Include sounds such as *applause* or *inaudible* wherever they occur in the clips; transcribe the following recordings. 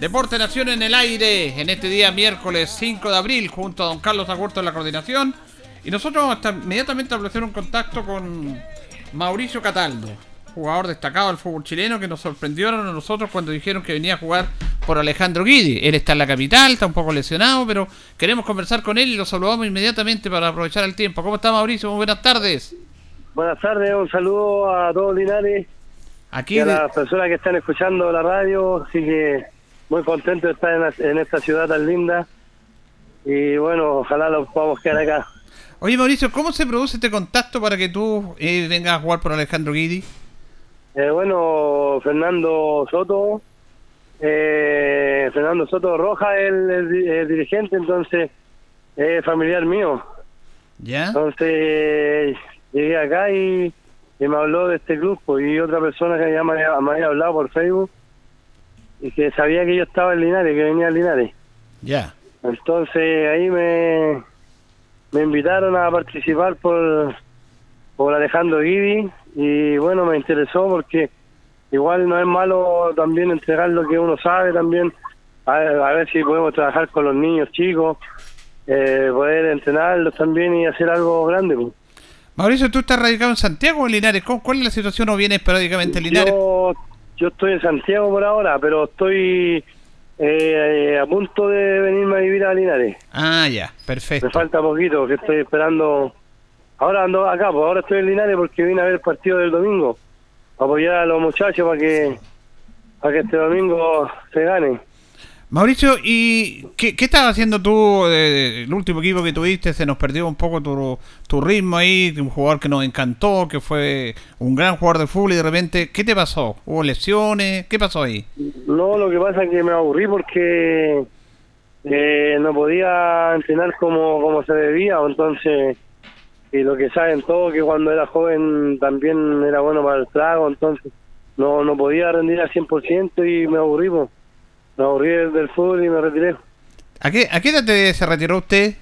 Deporte Nación en el aire en este día miércoles 5 de abril junto a don Carlos Agurto en la coordinación. Y nosotros hasta inmediatamente establecieron un contacto con Mauricio Cataldo, jugador destacado del fútbol chileno que nos sorprendieron a nosotros cuando dijeron que venía a jugar por Alejandro Guidi. Él está en la capital, está un poco lesionado, pero queremos conversar con él y lo saludamos inmediatamente para aprovechar el tiempo. ¿Cómo está Mauricio? Muy buenas tardes. Buenas tardes, un saludo a todos Linares Aquí a las personas que están escuchando la radio, así que muy contento de estar en, esta ciudad tan linda. Y bueno, ojalá lo podamos quedar acá. Oye Mauricio, ¿cómo se produce este contacto para que tú eh, vengas a jugar por Alejandro Guidi? Eh, bueno, Fernando Soto, eh, Fernando Soto Roja, el, el, dirigente, entonces es familiar mío. ¿Ya? Entonces llegué acá y y me habló de este grupo y otra persona que ya me había, hablado por Facebook y que sabía que yo estaba en Linares, que venía a Linares. Ya. Entonces ahí me, me invitaron a participar por, por Alejandro Guidi y bueno, me interesó porque igual no es malo también entregar lo que uno sabe también, a, ver si podemos trabajar con los niños chicos, eh, poder entrenarlos también y hacer algo grande. Pues. Mauricio, ¿tú estás radicado en Santiago o en Linares? ¿Cuál es la situación o vienes esporádicamente en Linares? Yo, estoy en Santiago por ahora, pero estoy eh, a punto de venirme a vivir a Linares. Ah, ya, perfecto. Me falta poquito, que estoy esperando Ahora ando acá, pues ahora estoy en Linares porque vine a ver el partido del domingo. A apoyar a los muchachos para que, para que este domingo se gane. Mauricio, ¿y qué, estabas haciendo tú? El último equipo que tuviste se nos perdió un poco tu, ritmo ahí, un jugador que nos encantó, que fue un gran jugador de fútbol y de repente, ¿qué te pasó? ¿Hubo lesiones? ¿Qué pasó ahí? No, lo que pasa es que me aburrí porque eh, no podía entrenar como, como se debía, entonces, y lo que saben todos que cuando era joven también era bueno para el trago, entonces no, no podía rendir al 100% y me aburrí. Pues me aburrí del fútbol y me retiré. ¿A qué, a qué edad se retiró usted?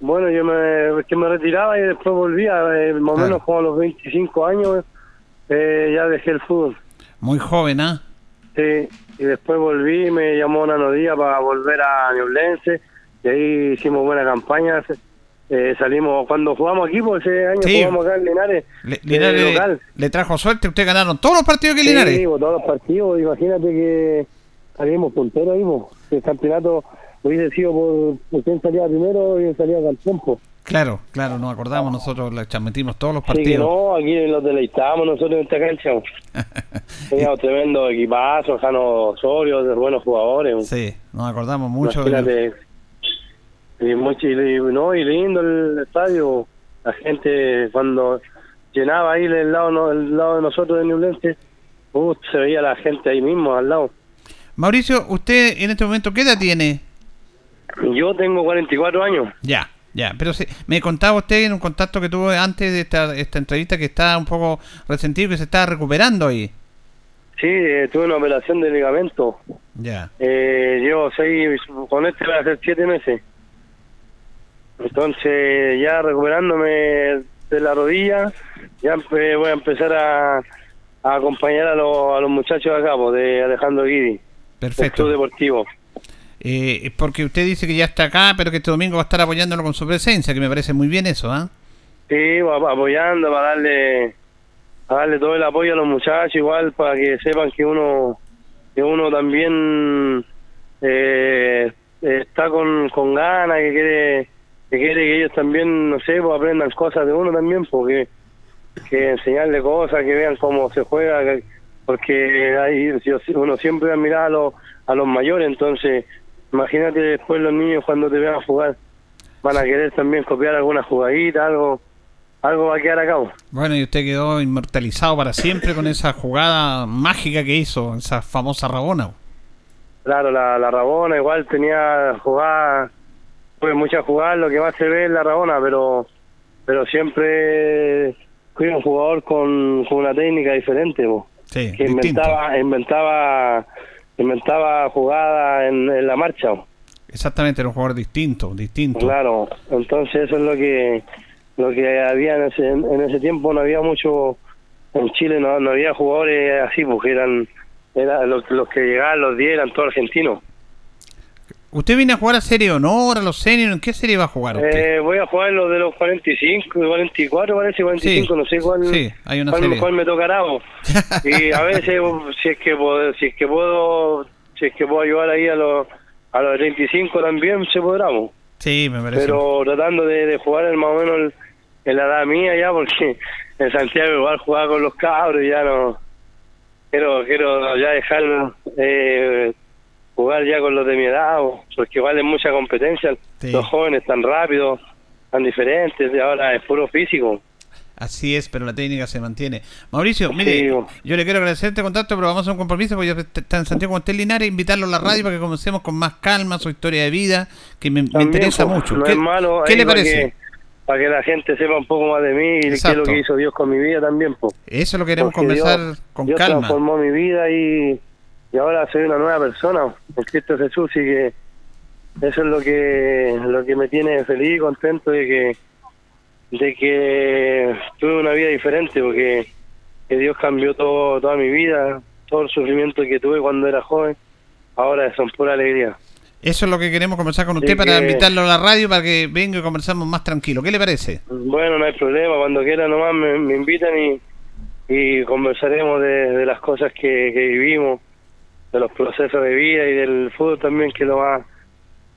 Bueno, yo me, que me retiraba y después volvía, eh, más o menos como a los 25 años, eh, ya dejé el fútbol. Muy joven, ¿ah? Sí, y después volví, me llamó una nodía para volver a Ñublense, y ahí hicimos buena campaña. Eh, salimos cuando jugamos aquí, pues ese año jugamos acá en Linares. Le, Linares le, trajo suerte, usted ganaron todos los partidos que Linares. Sí, todos los partidos, imagínate que salimos punteros ahí, el campeonato hubiese sido por, por quién salía primero y salía al tiempo. Claro, claro, nos acordamos nosotros, le transmitimos todos los partidos. no, aquí los deleitábamos nosotros en esta cancha. *laughs* Teníamos tremendo equipazo, Jano Osorio, de buenos jugadores. Sí, nos acordamos mucho. y, mucho, y, no, y lindo el estadio. La gente cuando llenaba ahí el lado, el lado de nosotros de Newlense, uh, se veía la gente ahí mismo al lado. Mauricio, ¿usted en este momento qué edad tiene? Yo tengo 44 años. Ya, ya, pero me contaba usted en un contacto que tuvo antes de esta, esta entrevista que está un poco resentido, que se está recuperando ahí. Sí, eh, tuve una operación de ligamento. Ya. Eh, llevo seis, con este va a ser siete meses. Entonces, ya recuperándome de la rodilla, ya voy a empezar a, acompañar a, a los muchachos acá, pues, de Alejandro Guidi. Perfecto. deportivo. Eh, porque usted dice que ya está acá, pero que este domingo va a estar apoyándolo con su presencia, que me parece muy bien eso, ¿ah? Sí, apoyando para darle, para darle todo el apoyo a los muchachos, igual para que sepan que uno, que uno también eh, está con, con ganas, que quiere, que quiere que ellos también, no sé, pues aprendan cosas de uno también, porque que enseñarle cosas, que vean cómo se juega, que, porque ahí uno siempre va a mirar a los, a los mayores, entonces imagínate después los niños cuando te vean jugar van a querer también copiar alguna jugadita, algo algo va a quedar a cabo. Bueno, y usted quedó inmortalizado para siempre con esa jugada mágica que hizo, esa famosa Rabona. Claro, la, la Rabona igual tenía jugada, pues muchas jugadas, lo que más se ve es la Rabona, pero pero siempre fui un jugador con, con una técnica diferente. Inventaba, inventaba, inventaba jugada en, la marcha. Exactamente, era un jugador distinto, distinto. Claro, entonces eso es lo que lo que había en ese, en ese tiempo, no había mucho, en Chile no, no había jugadores así, porque eran, eran los, los que llegaban, los 10 eran todos argentinos. ¿Usted viene a jugar a Serie Honor, a los seniors? ¿En qué serie va a jugar usted? Eh, voy a jugar los de los 45, 44 parece, 45, no sé cuál, sí, hay una cuál, me tocará. *laughs* y a veces, si es que puedo, si es que puedo, si es que puedo ayudar ahí a los, a los 35 también, se podrá. Sí, me parece. Pero tratando de, jugar el, más o menos en la edad mía ya, porque *laughs* en Santiago igual jugaba con los cabros y ya no... Quiero, quiero ya dejar... Eh, jugar ya con los de mi edad, porque vale mucha competencia. Los jóvenes tan rápidos, tan diferentes, y ahora es puro físico. Así es, pero la técnica se mantiene. Mauricio, mire, yo le quiero agradecer este contacto, pero vamos a un compromiso, porque yo está en Santiago con usted Linares, invitarlo a la radio para que comencemos con más calma su historia de vida, que me, interesa mucho. ¿Qué, ¿qué le parece? Para que, la gente sepa un poco más de mí y qué es lo que hizo Dios con mi vida también. Po. Eso lo queremos conversar con Dios calma. transformó mi vida y y ahora soy una nueva persona en Cristo Jesús y que eso es lo que lo que me tiene feliz y contento de que de que tuve una vida diferente porque que Dios cambió todo toda mi vida todo el sufrimiento que tuve cuando era joven ahora son pura alegría eso es lo que queremos conversar con usted para invitarlo a la radio para que venga y conversamos más tranquilo. ¿Qué le parece? Bueno, no hay problema. Cuando quiera nomás me, invitan y, y conversaremos de, las cosas que, que vivimos de los procesos de vida y del fútbol también, que es lo más,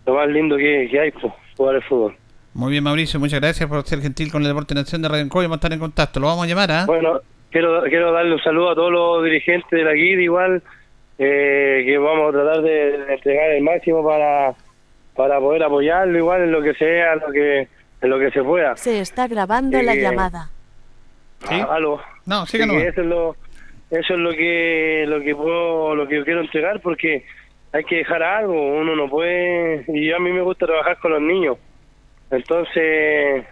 lo más lindo que, hay, pues, jugar el fútbol. Muy bien, Mauricio, muchas gracias por ser gentil con el Deporte Nación de Radio Encoy. Vamos a estar en contacto, lo vamos a llamar, ¿ah? Bueno, quiero, quiero darle un saludo a todos los dirigentes de la GUID, igual, eh, que vamos a tratar de, entregar el máximo para, para poder apoyarlo, igual en lo que sea, en lo que, en lo que se pueda. Se está grabando la llamada. ¿Sí? Ah, ¿Aló? No, sí que no. Eso es lo, eso es lo que, lo que puedo, lo que quiero entregar, porque hay que dejar algo, uno no puede, y a mí me gusta trabajar con los niños entonces,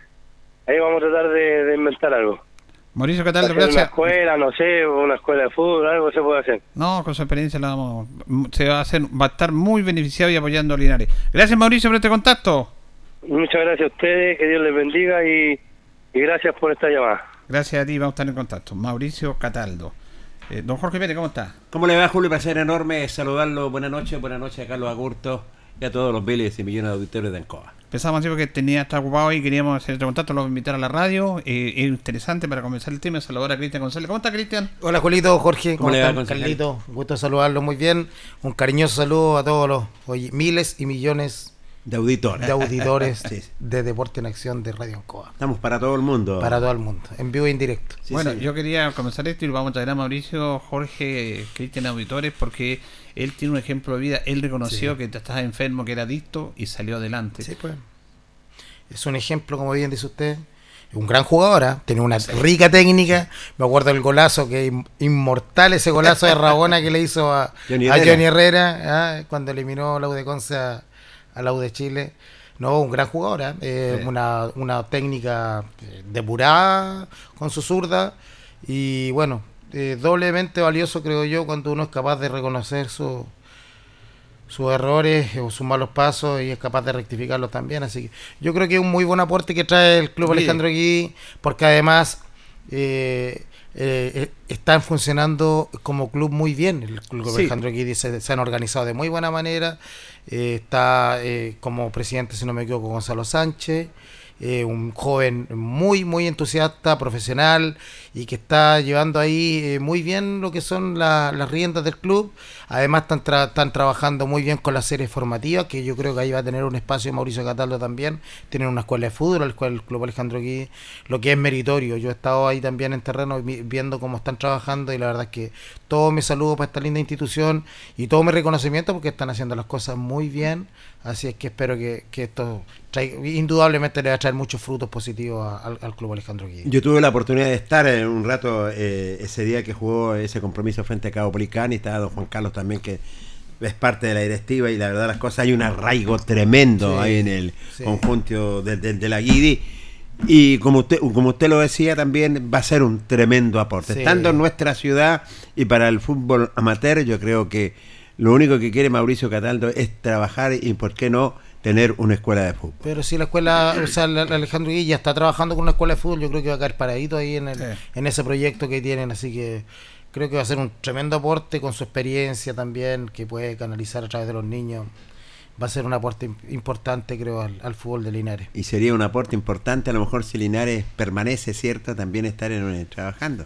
ahí vamos a tratar de, inventar algo. Mauricio, ¿qué tal? Gracias. Una escuela, no sé, una escuela de fútbol, algo se puede hacer. No, con su experiencia la vamos, se va a hacer, va a estar muy beneficiado y apoyando a Linares. Gracias, Mauricio, por este contacto. Muchas gracias a ustedes, que Dios les bendiga y, gracias por esta llamada. Gracias a ti, vamos a estar en contacto. Mauricio Cataldo. Eh, don Jorge Pérez, ¿cómo está? ¿Cómo le va, Julio? Placer enorme saludarlo. Buenas noches, buenas noches a Carlos Agurto y a todos los miles y millones de auditores de Ancoa. Pensamos así porque tenía estar ocupado y queríamos hacer este contacto, lo invitar a la radio. Eh, es interesante para comenzar el tema. Saludar a Cristian González. ¿Cómo está, Cristian? Hola, Julito, Jorge. ¿Cómo, están, Carlito? Un gusto saludarlo muy bien. Un cariñoso saludo a todos los miles y millones de auditores, de auditores *laughs* de Deporte en Acción de Radio Ancoa. Estamos para todo el mundo. Para todo el mundo, en vivo e indirecto. bueno, yo quería comenzar esto y vamos a traer a Mauricio, Jorge, Cristian Auditores, porque él tiene un ejemplo de vida. Él reconoció que estaba enfermo, que era adicto y salió adelante. Sí, pues. Es un ejemplo, como bien dice usted. Un gran jugador, ¿eh? tiene una rica técnica. Me acuerdo del golazo, que inmortal ese golazo de Rabona que le hizo a Johnny Herrera, ¿ah? cuando eliminó la Udeconce a, a la U de Chile. No, un gran jugador, ¿eh? Eh, una, una técnica eh, depurada con su zurda y bueno, doblemente valioso creo yo cuando uno es capaz de reconocer sus errores o sus malos pasos y es capaz de rectificarlos también. Así que yo creo que es un muy buen aporte que trae el Club Alejandro Gui, porque además están funcionando como club muy bien. El Club Alejandro Gui se, se, han organizado de muy buena manera eh, está eh, como presidente, si no me equivoco, Gonzalo Sánchez. Eh, un joven muy, muy entusiasta, profesional y que está llevando ahí eh, muy bien lo que son las riendas del club. Además están, trabajando muy bien con las series formativas, que yo creo que ahí va a tener un espacio Mauricio Cataldo también. Tienen una escuela de fútbol, el, cual el Club Alejandro aquí, lo que es meritorio. Yo he estado ahí también en terreno viendo cómo están trabajando y la verdad es que todo mi saludo para esta linda institución y todo mi reconocimiento porque están haciendo las cosas muy bien. Así es que espero que, esto indudablemente le va a traer muchos frutos positivos al, Club Alejandro Guía. Yo tuve la oportunidad de estar en un rato eh, ese día que jugó ese compromiso frente a Cabo Policán y estaba don Juan Carlos también que es parte de la directiva y la verdad las cosas hay un arraigo tremendo ahí en el conjunto de, la Guidi. Y como usted como usted lo decía también va a ser un tremendo aporte. Estando en nuestra ciudad y para el fútbol amateur yo creo que lo único que quiere Mauricio Cataldo es trabajar y, ¿por qué no?, tener una escuela de fútbol. Pero si la escuela, o sea, Alejandro Guilla está trabajando con una escuela de fútbol, yo creo que va a caer paradito ahí en, en ese proyecto que tienen, así que creo que va a ser un tremendo aporte con su experiencia también, que puede canalizar a través de los niños. Va a ser un aporte importante, creo, al, fútbol de Linares. Y sería un aporte importante, a lo mejor si Linares permanece, ¿cierto? También estar en, trabajando.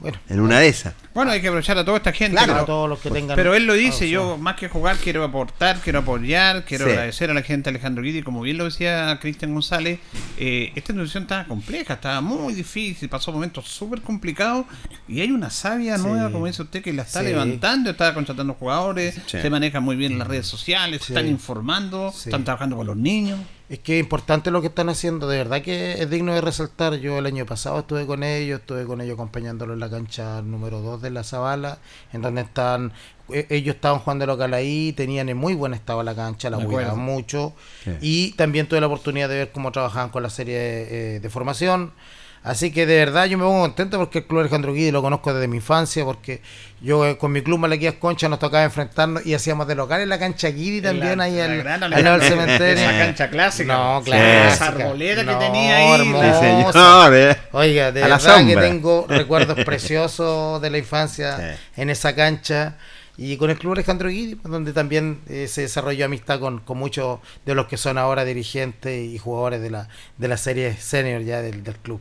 Bueno, en una de esas. Bueno, hay que aprovechar a toda esta gente. Claro, pero, a todos los que tengan. Pero él lo dice: yo, más que jugar, quiero aportar, quiero apoyar, quiero agradecer a la gente Alejandro Guidi. Como bien lo decía Cristian González, eh, esta institución estaba compleja, estaba muy difícil, pasó momentos súper complicados. Y hay una sabia nueva, como dice usted, que la está levantando, está contratando jugadores, se maneja muy bien en las redes sociales, se están informando, están trabajando con los niños. Es que es importante lo que están haciendo, de verdad que es digno de resaltar. Yo el año pasado estuve con ellos, estuve con ellos acompañándolo en la cancha número 2 de la Zabala, en donde están, e, ellos estaban jugando local ahí, tenían en muy buen estado la cancha, la cuidaban mucho. Y también tuve la oportunidad de ver cómo trabajaban con la serie eh, de formación. Así que de verdad yo me pongo contento porque el Club Alejandro Guidi lo conozco desde mi infancia, porque yo eh, con mi club Malaquías Concha nos tocaba enfrentarnos y hacíamos de local en la cancha Guidi también, ahí al, al cementerio. Esa cancha clásica. No, clásica. Esa arboleda que tenía ahí. Hermosa. Eh. Oiga, de verdad que tengo *laughs* recuerdos preciosos de la infancia en esa cancha y con el Club Alejandro Guidi, pues, donde también eh, se desarrolló amistad con, con, muchos de los que son ahora dirigentes y jugadores de la, de la serie senior ya del, del club.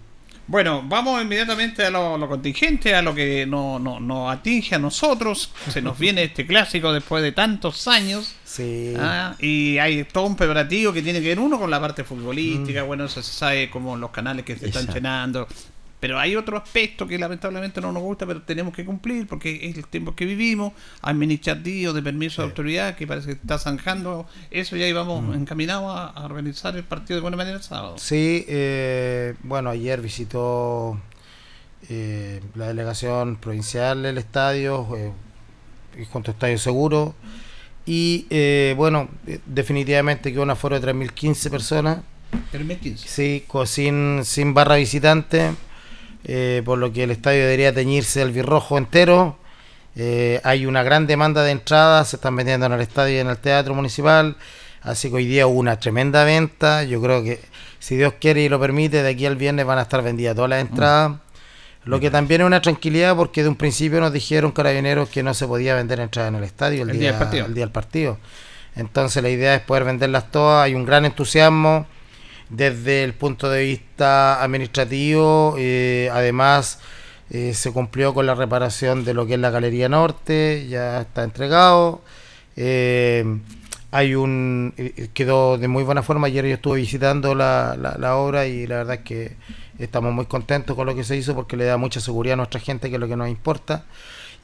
Bueno, vamos inmediatamente a lo, contingente, a lo que nos no, no atinge a nosotros. Se nos viene este clásico después de tantos años. Sí. Ah, y hay todo un preparativo que tiene que ver uno con la parte futbolística. Mm. Bueno, eso se sabe como los canales que se están llenando. Pero hay otro aspecto que lamentablemente no nos gusta, pero tenemos que cumplir porque es el tiempo que vivimos, administrativo, de permiso de autoridad, que parece que está zanjando eso, y ahí vamos mm. encaminados a, organizar el partido de buena manera el sábado. Sí, eh, bueno, ayer visitó eh, la delegación provincial del estadio, eh, junto a Estadio Seguro, y eh, bueno, definitivamente que un aforo de 3.015 personas. 3.015. Sí, sin, sin barra visitante eh, por lo que el estadio debería teñirse el birrojo entero. Eh, hay una gran demanda de entradas, se están vendiendo en el estadio y en el teatro municipal, así que hoy día hubo una tremenda venta. Yo creo que si Dios quiere y lo permite, de aquí al viernes van a estar vendidas todas las entradas. Lo que también es una tranquilidad porque de un principio nos dijeron carabineros que no se podía vender entradas en el estadio el, día, el día del partido. Entonces la idea es poder venderlas todas, hay un gran entusiasmo desde el punto de vista administrativo. Eh, además, eh, se cumplió con la reparación de lo que es la Galería Norte, ya está entregado. Eh, hay un quedó de muy buena forma. Ayer yo estuve visitando la, la, obra y la verdad es que estamos muy contentos con lo que se hizo porque le da mucha seguridad a nuestra gente, que es lo que nos importa.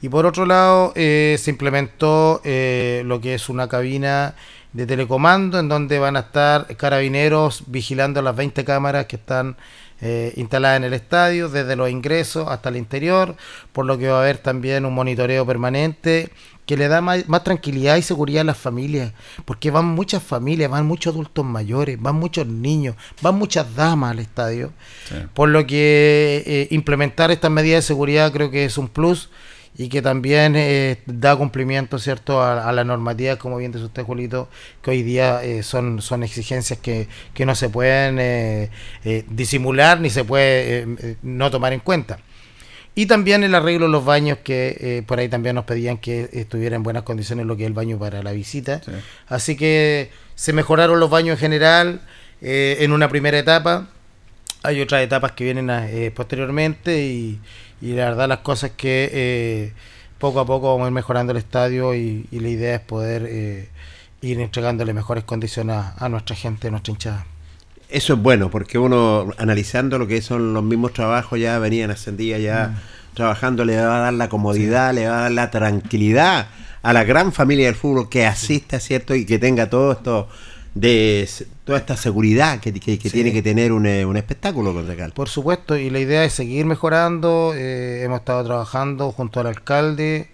Y por otro lado, se implementó lo que es una cabina de telecomando en donde van a estar carabineros vigilando las 20 cámaras que están eh, instaladas en el estadio, desde los ingresos hasta el interior, por lo que va a haber también un monitoreo permanente que le da más, tranquilidad y seguridad a las familias, porque van muchas familias, van muchos adultos mayores, van muchos niños, van muchas damas al estadio, por lo que eh, implementar estas medidas de seguridad creo que es un plus y que también eh, da cumplimiento cierto a, la normativa, como bien dice usted, Julito, que hoy día eh, son, son exigencias que, que no se pueden eh, disimular ni se puede no tomar en cuenta. Y también el arreglo de los baños, que por ahí también nos pedían que estuviera en buenas condiciones lo que es el baño para la visita. Así que se mejoraron los baños en general en una primera etapa. Hay otras etapas que vienen posteriormente y y la verdad las cosas que eh, poco a poco vamos a ir mejorando el estadio y, la idea es poder eh, ir entregándole mejores condiciones a, nuestra gente, a nuestra hinchada. Eso es bueno, porque uno analizando lo que son los mismos trabajos ya venían ascendidas ya mm. trabajando, le va a dar la comodidad, le va a dar la tranquilidad a la gran familia del fútbol que asista, ¿cierto? Y que tenga todo esto de toda esta seguridad que, tiene que tener un, eh, un espectáculo concejal. Por supuesto, y la idea es seguir mejorando. Eh, hemos estado trabajando junto al alcalde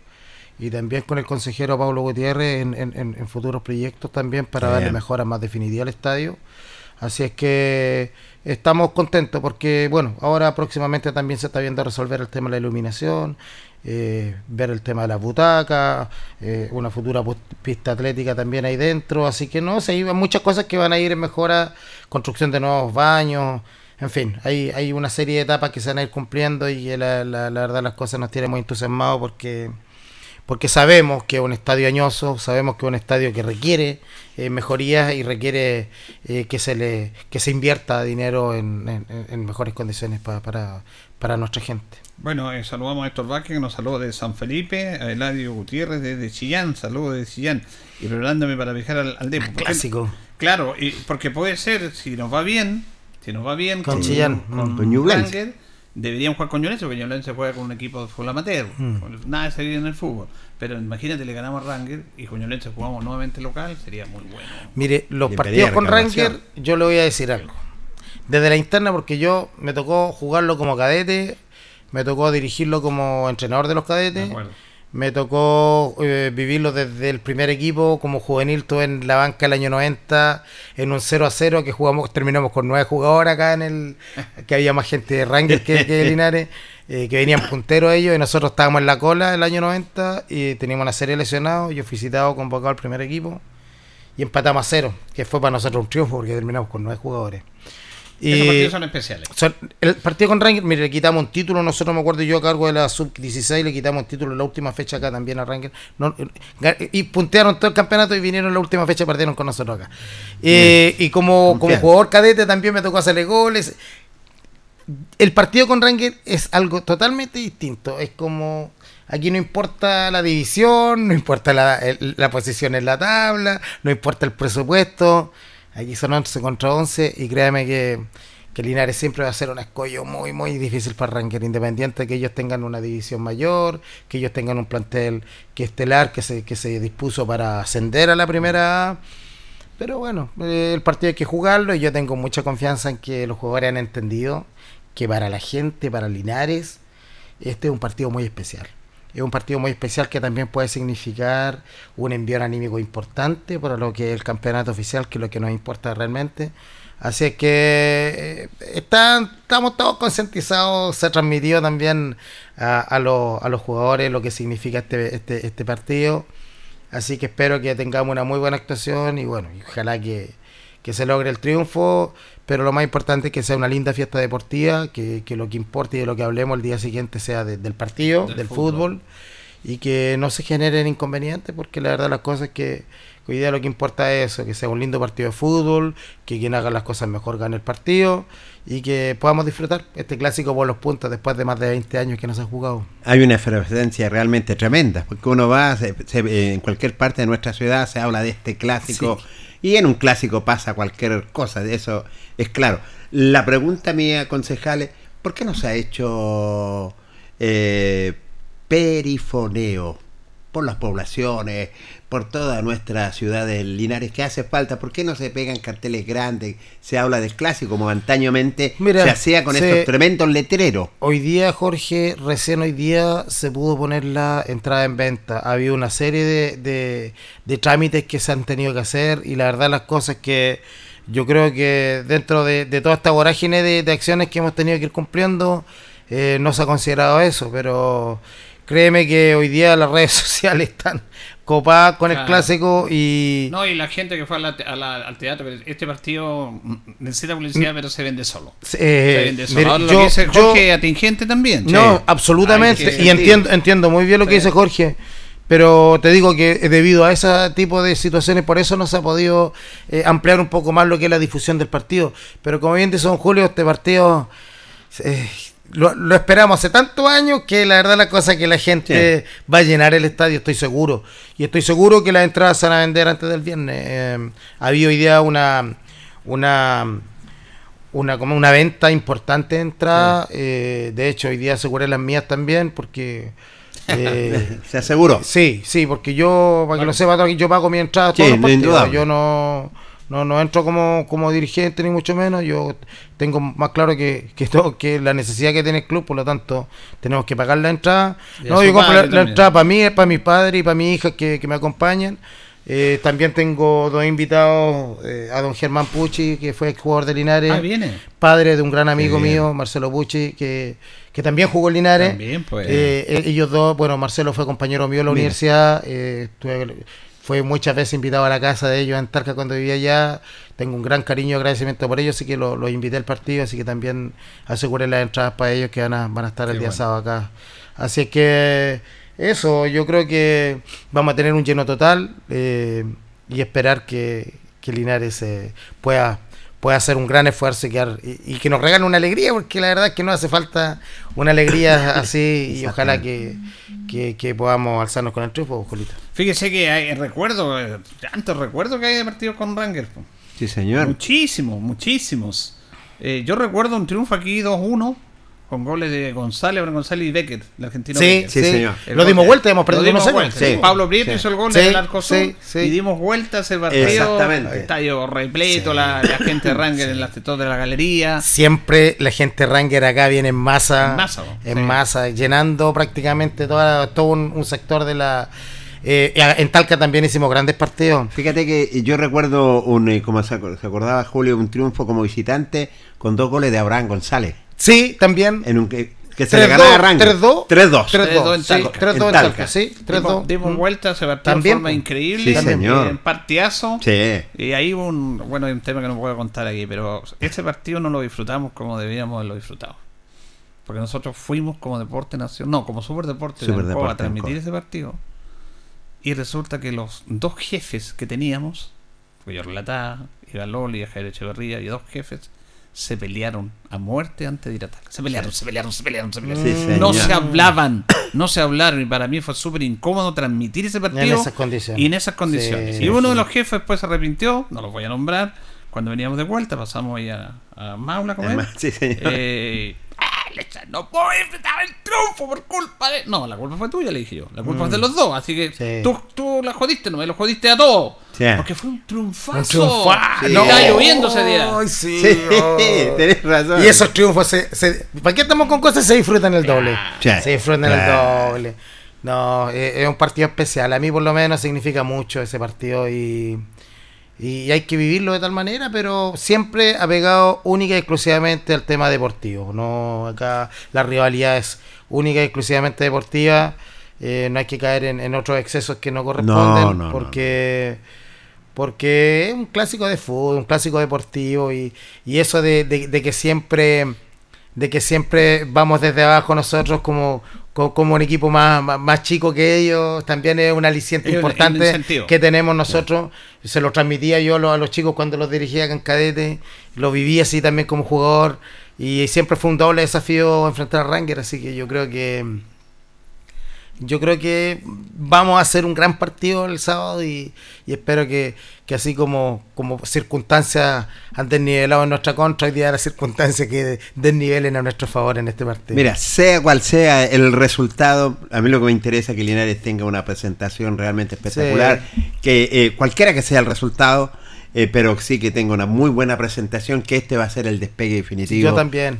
y también con el consejero Pablo Gutiérrez en, futuros proyectos también para darle mejoras más definitivas al estadio. Así es que estamos contentos porque, bueno, ahora próximamente también se está viendo resolver el tema de la iluminación eh, ver el tema de la butaca, eh, una futura pista atlética también ahí dentro, así que no, se hay muchas cosas que van a ir en mejora, construcción de nuevos baños, en fin, hay, una serie de etapas que se van a ir cumpliendo y la, la, verdad las cosas nos tienen muy entusiasmados porque porque sabemos que es un estadio añoso, sabemos que es un estadio que requiere eh, mejorías y requiere que se le que se invierta dinero en, en, mejores condiciones para, para nuestra gente. Bueno, eh, saludamos a Héctor Vázquez, que nos saluda de San Felipe, a Eladio Gutiérrez desde Chillán, saludos de Chillán, y preparándome para viajar al, al depo. Clásico. Claro, y porque puede ser, si nos va bien, si nos va bien con, Chillán, con, con deberían jugar con Ñublense, porque Ñublense juega con un equipo de fútbol amateur, mm. nada de seguir en el fútbol. Pero imagínate, le ganamos a Ranger y con Ñublense jugamos nuevamente local, sería muy bueno. Mire, los partidos con Ranger, yo le voy a decir algo. Desde la interna, porque yo me tocó jugarlo como cadete me tocó dirigirlo como entrenador de los cadetes. me tocó eh, vivirlo desde el primer equipo como juvenil, todo en la banca el año 90, en un 0 a 0 que jugamos, terminamos con nueve jugadores acá en el, *laughs* que había más gente de Rangers que, que Linares, eh, que venían punteros ellos y nosotros estábamos en la cola el año 90 y teníamos una serie de lesionados, yo fui citado, convocado al primer equipo y empatamos a cero, que fue para nosotros un triunfo porque terminamos con nueve jugadores. Esos partidos son especiales. el partido con Rangers, mire, le quitamos un título, nosotros me acuerdo yo a cargo de la sub-16, le quitamos un título en la última fecha acá también a Rangers. y puntearon todo el campeonato y vinieron en la última fecha y perdieron con nosotros acá. Eh, y como, como jugador cadete también me tocó hacerle goles. el partido con Ranger es algo totalmente distinto. Es como aquí no importa la división, no importa la, la posición en la tabla, no importa el presupuesto. Aquí son 11 contra 11 y créeme que, que Linares siempre va a ser un escollo muy, muy difícil para Ranger, independiente de que ellos tengan una división mayor, que ellos tengan un plantel que estelar, que se, que se dispuso para ascender a la primera Pero bueno, eh, el partido hay que jugarlo y yo tengo mucha confianza en que los jugadores han entendido que para la gente, para Linares, este es un partido muy especial. Es un partido muy especial que también puede significar un envío anímico importante para lo que es el campeonato oficial, que es lo que nos importa realmente. Así que eh, estamos todos concientizados, se ha transmitido también a, los, jugadores lo que significa este, este, este partido. Así que espero que tengamos una muy buena actuación y bueno, ojalá que se logre el triunfo pero lo más importante es que sea una linda fiesta deportiva, que, lo que importe y de lo que hablemos el día siguiente sea del partido, del, fútbol. y que no se generen inconvenientes, porque la verdad las cosas es que hoy día lo que importa es eso, que sea un lindo partido de fútbol, que quien haga las cosas mejor gane el partido y que podamos disfrutar este clásico por los puntos después de más de 20 años que no se ha jugado. Hay una efervescencia realmente tremenda, porque uno va, en cualquier parte de nuestra ciudad se habla de este clásico. Y en un clásico pasa cualquier cosa, de eso es claro. La pregunta mía, concejales, ¿por qué no se ha hecho eh, perifoneo por las poblaciones, por toda nuestra ciudad de Linares que hace falta. ¿Por qué no se pegan carteles grandes? Se habla del clásico como antañamente se hacía con estos tremendos letreros. Hoy día, Jorge, recién hoy día se pudo poner la entrada en venta. Había una serie de, de, trámites que se han tenido que hacer y la verdad las cosas que yo creo que dentro de, toda esta vorágine de, acciones que hemos tenido que ir cumpliendo, eh, no se ha considerado eso, pero créeme que hoy día las redes *laughs* sociales están copada con el clásico y... No, y la gente que fue al teatro, este partido necesita publicidad, pero se vende solo. Eh, se vende solo. yo, lo que dice Jorge atingente también. No, absolutamente. y entiendo, entiendo muy bien lo que dice Jorge. Pero te digo que debido a ese tipo de situaciones, por eso no se ha podido eh, ampliar un poco más lo que es la difusión del partido. Pero como bien dice Don Julio, este partido eh, lo, esperamos hace tantos años que la verdad la cosa es que la gente va a llenar el estadio, estoy seguro. Y estoy seguro que las entradas se van a vender antes del viernes. Eh, había hoy día una una una como una venta importante de entradas. Eh, de hecho, hoy día aseguré las mías también porque *laughs* eh, se aseguró. Sí, sí, porque yo, para que lo sepa, yo pago mi entrada todos los Yo no no, no entro como, como dirigente ni mucho menos, yo tengo más claro que, que, todo, que la necesidad que tiene el club, por lo tanto tenemos que pagar la entrada. no, yo compro la, entrada para mí, para mi padre y para mi hija que, me acompañan. Eh, también tengo dos invitados, eh, a don Germán Pucci, que fue jugador de Linares, ah, viene. padre de un gran amigo mío, Marcelo Pucci, que, que también jugó en Linares. También, pues. Eh, ellos dos, bueno, Marcelo fue compañero mío en la universidad, estuve fue muchas veces invitado a la casa de ellos en Talca cuando vivía allá. Tengo un gran cariño y agradecimiento por ellos, así que los lo invité al partido, así que también aseguré las entradas para ellos que van a, van a estar el día sábado acá. Así que eso, yo creo que vamos a tener un lleno total eh, y esperar que, que Linares eh, pueda pueda hacer un gran esfuerzo y, que nos regalen una alegría, porque la verdad es que no hace falta una alegría *laughs* así y ojalá que, podamos alzarnos con el triunfo, Jolito. Fíjese que hay recuerdo, tantos recuerdos que hay de partidos con Rangers. Sí, señor. Muchísimos, muchísimos. Eh, yo recuerdo un triunfo aquí 2-1 con goles de González, González y Beckett, el argentino. Sí, sí, señor. Lo dimos vuelta, hemos perdido Sí. Pablo Prieto hizo el gol del arco sur y dimos vuelta ese partido. Exactamente. Estadio repleto, la, gente de Ranger en las de la galería. Siempre la gente Ranger acá viene en masa. En masa. En masa, llenando prácticamente toda, todo un, sector de la... Eh, en Talca también hicimos grandes partidos. Fíjate que yo recuerdo, un, eh, como se acordaba Julio, un triunfo como visitante con dos goles de Abraham González. Sí, también. En un, que, que se le ganaba a 3-2. 3-2. 3-2 en Talca. 3-2 en Talca, sí. 3-2. Dimos, vuelta, se partió de forma increíble. Sí, señor. En partiazo. Sí. Y ahí hubo un. Bueno, hay un tema que no puedo contar aquí, pero este partido no lo disfrutamos como debíamos haberlo disfrutado. Porque nosotros fuimos como Deporte Nación, no, como Superdeporte, Super de a transmitir ese partido. Y resulta que los dos jefes que teníamos, porque yo relataba, Iba Loli, Javier Echeverría y dos jefes, se pelearon a muerte antes de ir a tal. Se pelearon, se pelearon, se pelearon, se pelearon. no se hablaban, no se hablaron. Y para mí fue súper incómodo transmitir ese partido. En esas condiciones. Y en esas condiciones. y uno de los jefes después se arrepintió, no los voy a nombrar. Cuando veníamos de vuelta, pasamos ahí a, a Maula a comer. *laughs* Sí, señor. Eh, no puedo enfrentar el triunfo por culpa de. No, la culpa fue tuya, le dije yo. La culpa es de mm. los dos. Así que tú, tú la jodiste, no me lo jodiste a todos. Porque fue un triunfazo. Un triunfazo. No. Estaba lloviendo ese día. Ay, sí, tenés razón. Y esos triunfos, se, ¿para qué estamos con cosas? Se disfrutan el doble. Se disfrutan el doble. No, es un partido especial. A mí, por lo menos, significa mucho ese partido y y hay que vivirlo de tal manera, pero siempre apegado única y exclusivamente al tema deportivo. No acá la rivalidad es única y exclusivamente deportiva. Eh, no hay que caer en, otros excesos que no corresponden, porque porque es un clásico de fútbol, un clásico deportivo y, y eso de, de, que siempre de que siempre vamos desde abajo nosotros como como un equipo más, más, chico que ellos, también es un aliciente importante que tenemos nosotros. Se lo transmitía yo a los, chicos cuando los dirigía en cadete, lo viví así también como jugador y siempre fue un doble desafío enfrentar a Ranger, así que yo creo que yo creo que vamos a hacer un gran partido el sábado y, espero que, así como, como circunstancias han desnivelado en nuestra contra, hoy día las circunstancias que desnivelen a nuestro favor en este partido. Mira, sea cual sea el resultado, a mí lo que me interesa es que Linares tenga una presentación realmente espectacular, que eh, cualquiera que sea el resultado, eh, pero sí que tenga una muy buena presentación, que este va a ser el despegue definitivo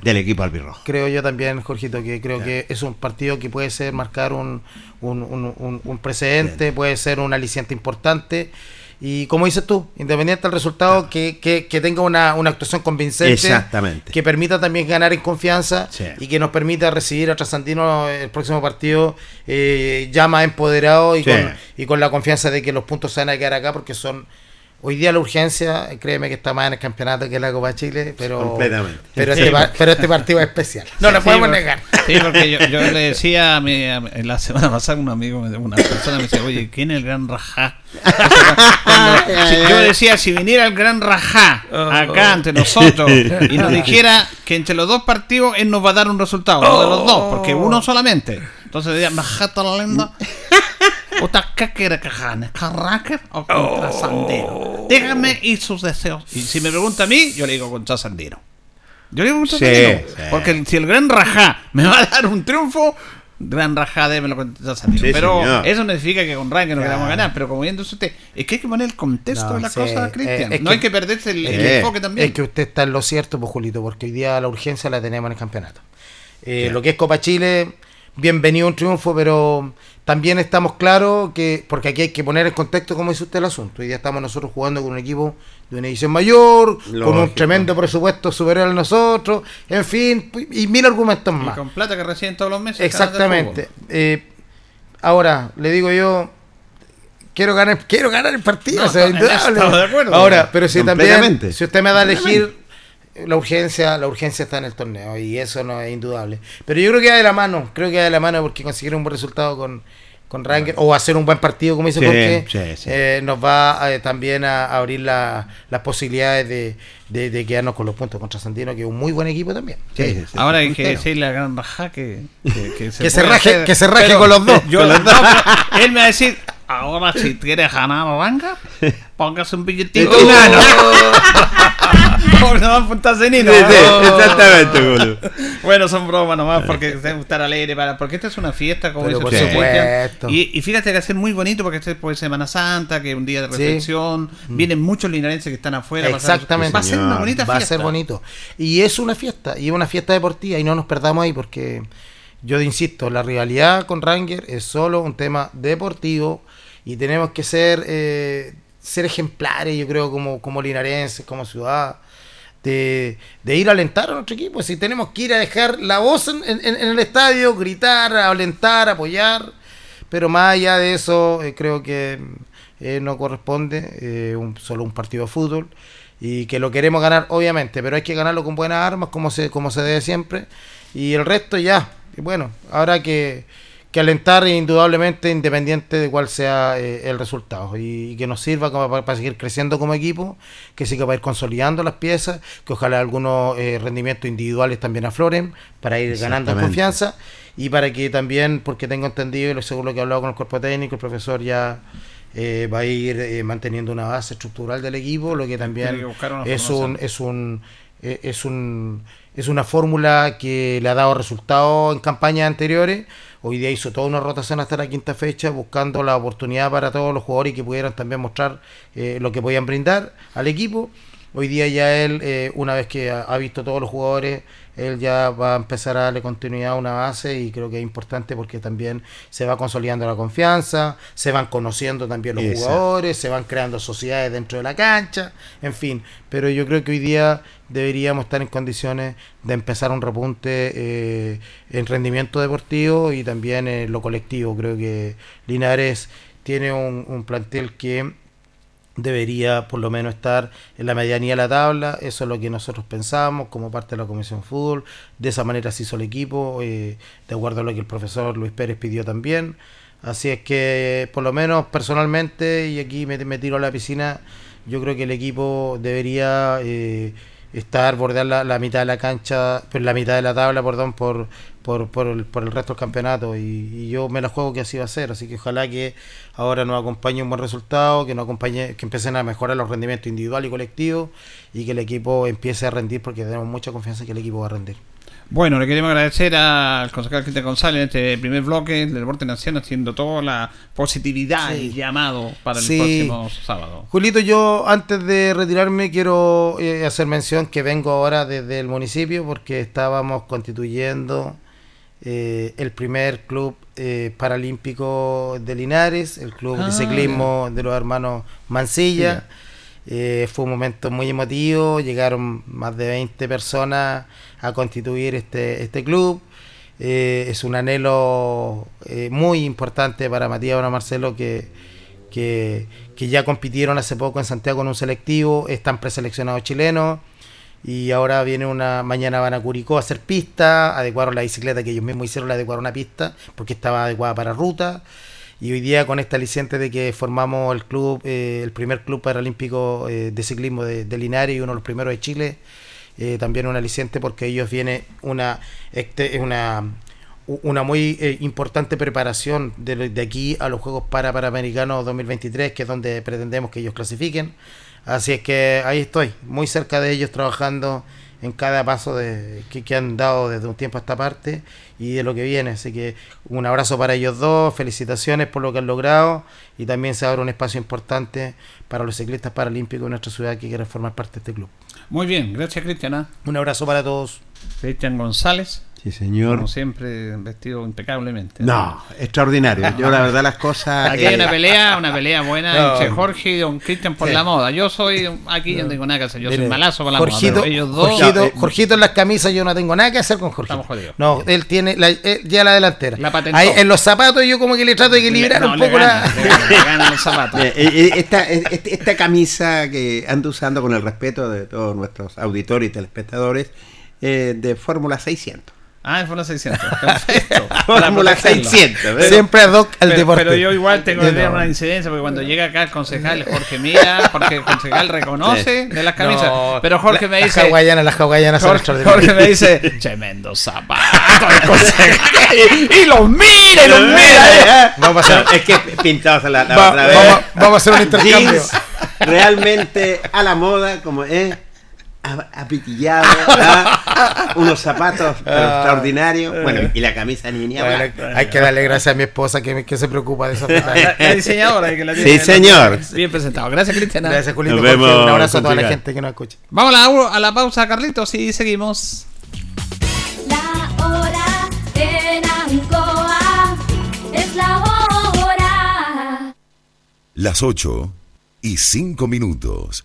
del equipo albirrojo. Creo yo también, Jorgito, que creo que es un partido que puede ser marcar un, un, precedente, puede ser un aliciente importante. Y como dices tú, independiente del resultado, que, que, tenga una, actuación convincente. Exactamente. Que permita también ganar en confianza y que nos permita recibir a Trasandino el próximo partido eh, ya más empoderado y, con, y con la confianza de que los puntos se van a quedar acá porque son Hoy día la urgencia, créeme que está más en el campeonato que la Copa Chile, pero Completamente. Pero, este, pero este partido es especial. No lo podemos negar. Sí, porque yo, le decía a mi, en la semana pasada un amigo, una persona me decía, oye, ¿quién es el gran Rajá? *laughs* yo decía, si viniera el gran Rajá acá ante nosotros y nos *laughs* dijera que entre los dos partidos él nos va a dar un resultado, uno de los dos, porque uno solamente. Entonces decía, Rajá la lenda o contra oh. Sandero. Dígame y sus deseos. Y si me pregunta a mí, yo le digo contra Sandero. Yo le digo contra Sandero. Porque si el Gran Rajá me va a dar un triunfo, Gran Rajá démelo contra Sandero. pero eso no significa que con Ryan no queramos ganar. Pero como viendo usted, es que hay que poner el contexto de la cosa, Cristian. no hay que perderse el, enfoque también. Es que usted está en lo cierto, pues, Julito, porque hoy día la urgencia la tenemos en el campeonato. Eh, lo que es Copa Chile, bienvenido un triunfo, pero también estamos claros que, porque aquí hay que poner en contexto cómo dice usted el asunto. Hoy día estamos nosotros jugando con un equipo de una edición mayor, con un tremendo presupuesto superior a nosotros, en fin, y mil argumentos más. Y con plata que reciben todos los meses. Exactamente. Eh, ahora, le digo yo, quiero ganar, quiero ganar el partido. Ahora, pero si también, si usted me da a elegir la urgencia, la urgencia está en el torneo y eso no es indudable. Pero yo creo que va de la mano, creo que va de la mano porque conseguir un buen resultado con, con Ranger o hacer un buen partido, como dice eh, nos va eh, también a, abrir las posibilidades de, de, quedarnos con los puntos contra Santino, que es un muy buen equipo también. Ahora hay que decirle la gran raja que, que, se, raje, que se raje con los dos. él me va a decir, ahora si quieres ganar Ranga, póngase un billetito. *laughs* *laughs* no exactamente, Bueno, son bromas nomás porque *laughs* debe estar alegre para. Porque esta es una fiesta, como dice y, y, fíjate que va a ser muy bonito porque este puede Semana Santa, que es un día de reflexión. Mm. Vienen muchos linarenses que están afuera. Exactamente. Va a ser una bonita fiesta. Va a ser bonito. Y es una fiesta, y es una fiesta deportiva, y no nos perdamos ahí porque. Yo insisto, la rivalidad con Ranger es solo un tema deportivo y tenemos que ser eh, ser ejemplares, yo creo, como, como linarenses, como ciudad de, ir a alentar a nuestro equipo. Si tenemos que ir a dejar la voz en, el estadio, gritar, alentar, apoyar. Pero más allá de eso, eh, creo que eh, no corresponde eh, un, solo un partido de fútbol. Y que lo queremos ganar, obviamente, pero hay que ganarlo con buenas armas, como se, como se debe siempre. Y el resto ya, bueno, habrá que, que alentar indudablemente independiente de cuál sea eh, el resultado. Y, que nos sirva como para, seguir creciendo como equipo, que siga para ir consolidando las piezas, que ojalá algunos eh, rendimientos individuales también afloren para ir ganando confianza. Y para que también, porque tengo entendido y según lo que he hablado con el cuerpo técnico, el profesor ya eh, va a ir manteniendo una base estructural del equipo, lo que también es un, es un es un es una fórmula que le ha dado resultados en campañas anteriores Hoy día hizo toda una rotación hasta la quinta fecha, buscando la oportunidad para todos los jugadores que pudieran también mostrar eh, lo que podían brindar al equipo. Hoy día ya él, eh, una vez que ha, visto todos los jugadores, él ya va a empezar a darle continuidad a una base y creo que es importante porque también se va consolidando la confianza, se van conociendo también los jugadores, se van creando sociedades dentro de la cancha, en fin. Pero yo creo que hoy día deberíamos estar en condiciones de empezar un repunte eh, en rendimiento deportivo y también en lo colectivo. Creo que Linares tiene un plantel que debería por lo menos estar en la medianía de la tabla, eso es lo que nosotros pensamos como parte de la Comisión Fútbol, de esa manera se hizo el equipo, eh, de acuerdo a lo que el profesor Luis Pérez pidió también, así es que por lo menos personalmente, y aquí me, tiro a la piscina, yo creo que el equipo debería... Eh, estar, bordear la, la, mitad de la cancha, pues la mitad de la tabla, perdón, por, por, por, el, por el resto del campeonato. Y, yo me la juego que así va a ser. Así que ojalá que ahora nos acompañe un buen resultado, que nos acompañe, que empiecen a mejorar los rendimientos individual y colectivos y que el equipo empiece a rendir porque tenemos mucha confianza en que el equipo va a rendir. Bueno, le queremos agradecer al concejal Cristian González en este primer bloque del Deporte Nación haciendo toda la positividad y llamado para el próximo sábado. Julito, yo antes de retirarme quiero eh, hacer mención que vengo ahora desde el municipio porque estábamos constituyendo eh, el primer club eh, paralímpico de Linares, el club de ah, ciclismo de los hermanos Mancilla. Eh, fue un momento muy emotivo, llegaron más de 20 personas a constituir este, este club. Eh, es un anhelo eh, muy importante para Matías y Marcelo que, que, ya compitieron hace poco en Santiago en un selectivo, están preseleccionados chilenos y ahora viene una mañana van a Curicó a hacer pista, adecuaron la bicicleta que ellos mismos hicieron, la adecuaron a pista porque estaba adecuada para ruta y hoy día con esta aliciente de que formamos el club, eh, el primer club paralímpico eh, de ciclismo de, Linares y uno de los primeros de Chile, eh, también un aliciente porque ellos viene una, este, una, muy importante preparación de, de, aquí a los Juegos para Panamericanos 2023, que es donde pretendemos que ellos clasifiquen. Así es que ahí estoy, muy cerca de ellos trabajando en cada paso de, que, que, han dado desde un tiempo a esta parte y de lo que viene. Así que un abrazo para ellos dos, felicitaciones por lo que han logrado y también se abre un espacio importante para los ciclistas paralímpicos de nuestra ciudad que quieren formar parte de este club. Muy bien, gracias Cristiana. Un abrazo para todos. Cristian González. Sí, señor. Como siempre, vestido impecablemente. No, extraordinario. Yo, la verdad, las cosas. Aquí hay una eh, pelea, una pelea buena entre Jorge y Don Cristian por la moda. Yo soy. Aquí yo no tengo nada que hacer. Yo soy malazo por la moda. ellos dos. Jorgito, eh, Jorgito, en las camisas, yo no tengo nada que hacer con Jorge. Estamos jodidos. No, él tiene la, ya la delantera. La Ahí, en los zapatos, yo como que le trato de equilibrar un poco la. Le los zapatos. Eh, esta, este, esta camisa que ando usando con el respeto de todos nuestros auditores y telespectadores de Fórmula 600. Ah, en Fórmula 600. Perfecto. *laughs* Fórmula 600. Siempre ad hoc al deporte. Pero yo igual tengo que tener una incidencia porque cuando llega acá el concejal Jorge mira, porque el concejal reconoce de las camisas. pero Jorge me dice. Las hawaianas, las hawaianas Jorge, Jorge me dice, *laughs* tremendo zapato. *laughs* y los mira y los mira. Vamos a hacer, es que pintados la, la, Va, vez. Vamos, vamos, a hacer un intercambio. realmente a la moda, como es apitillado, *laughs* unos zapatos ah. extraordinarios, bueno, y la camisa niña. hay que darle gracias a mi esposa que, que se preocupa de eso. *laughs* La, diseñadora que la tiene. Sí, señor. Bien presentado. Gracias, Cristiana. Gracias, Julito. Un abrazo a toda la gente que nos escucha. Vamos a la, a la pausa, Carlitos, y seguimos. La hora en Ancoa es la hora. Las 8 y 5 minutos.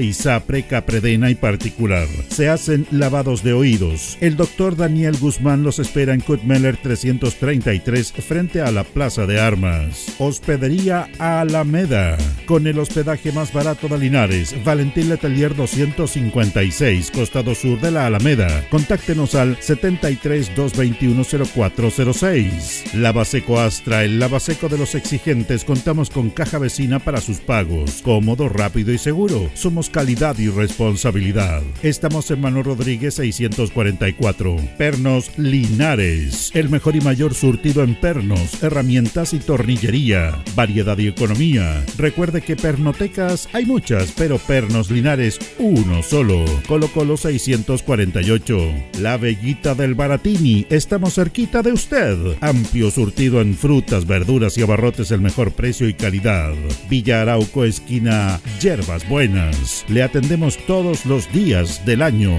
y Sapre, Capredena y particular. Se hacen lavados de oídos. El doctor Daniel Guzmán los espera en Kutmeller 333 frente a la Plaza de Armas. Hospedería Alameda. Con el hospedaje más barato de Linares. Valentín Letelier 256, costado sur de la Alameda. Contáctenos al 73 221 0406. Lavaseco Astra, el lavaseco de los exigentes. Contamos con caja vecina para sus pagos. Cómodo, rápido y seguro somos calidad y responsabilidad. Estamos en Manuel Rodríguez 644. Pernos Linares. El mejor y mayor surtido en pernos, herramientas y tornillería. Variedad y economía. Recuerde que pernotecas hay muchas, pero Pernos Linares uno solo. Colo Colo 648. La Bellita del Baratini. Estamos cerquita de usted. Amplio surtido en frutas, verduras y abarrotes el mejor precio y calidad. Villa Arauco esquina Yerbas Buenas. Le atendemos todos los días del año.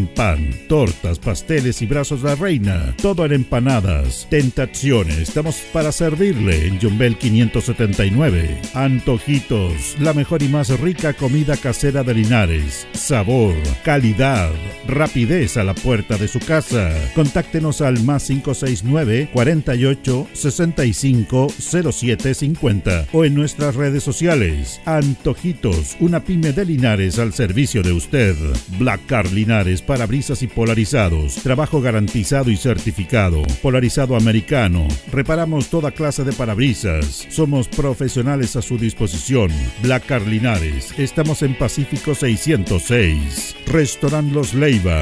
pan, tortas, pasteles y brazos de la reina. Todo en empanadas. Tentaciones. Estamos para servirle en Jumbel 579. Antojitos. La mejor y más rica comida casera de Linares. Sabor, calidad, rapidez a la puerta de su casa. Contáctenos al más 569 48 65 07 50 o en nuestras redes sociales. Antojitos, una pyme de Linares al servicio de usted. Black Car Linares parabrisas y polarizados. Trabajo garantizado y certificado. Polarizado americano. Reparamos toda clase de parabrisas. Somos profesionales a su disposición. Black Car Linares. Estamos en Pacífico 606. Restaurant Los Leiva.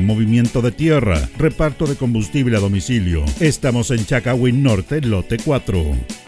movimiento de tierra, reparto de combustible a domicilio. Estamos en Chacawin Norte, lote 4.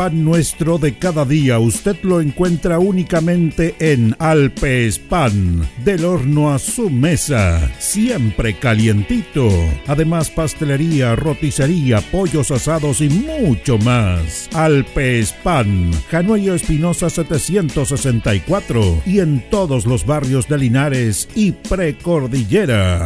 pan nuestro de cada día usted lo encuentra únicamente en Alpes Pan, del horno a su mesa, siempre calientito. Además pastelería, roticería, pollos asados y mucho más. Alpes Pan, Januello Espinosa 764 y en todos los barrios de Linares y Precordillera.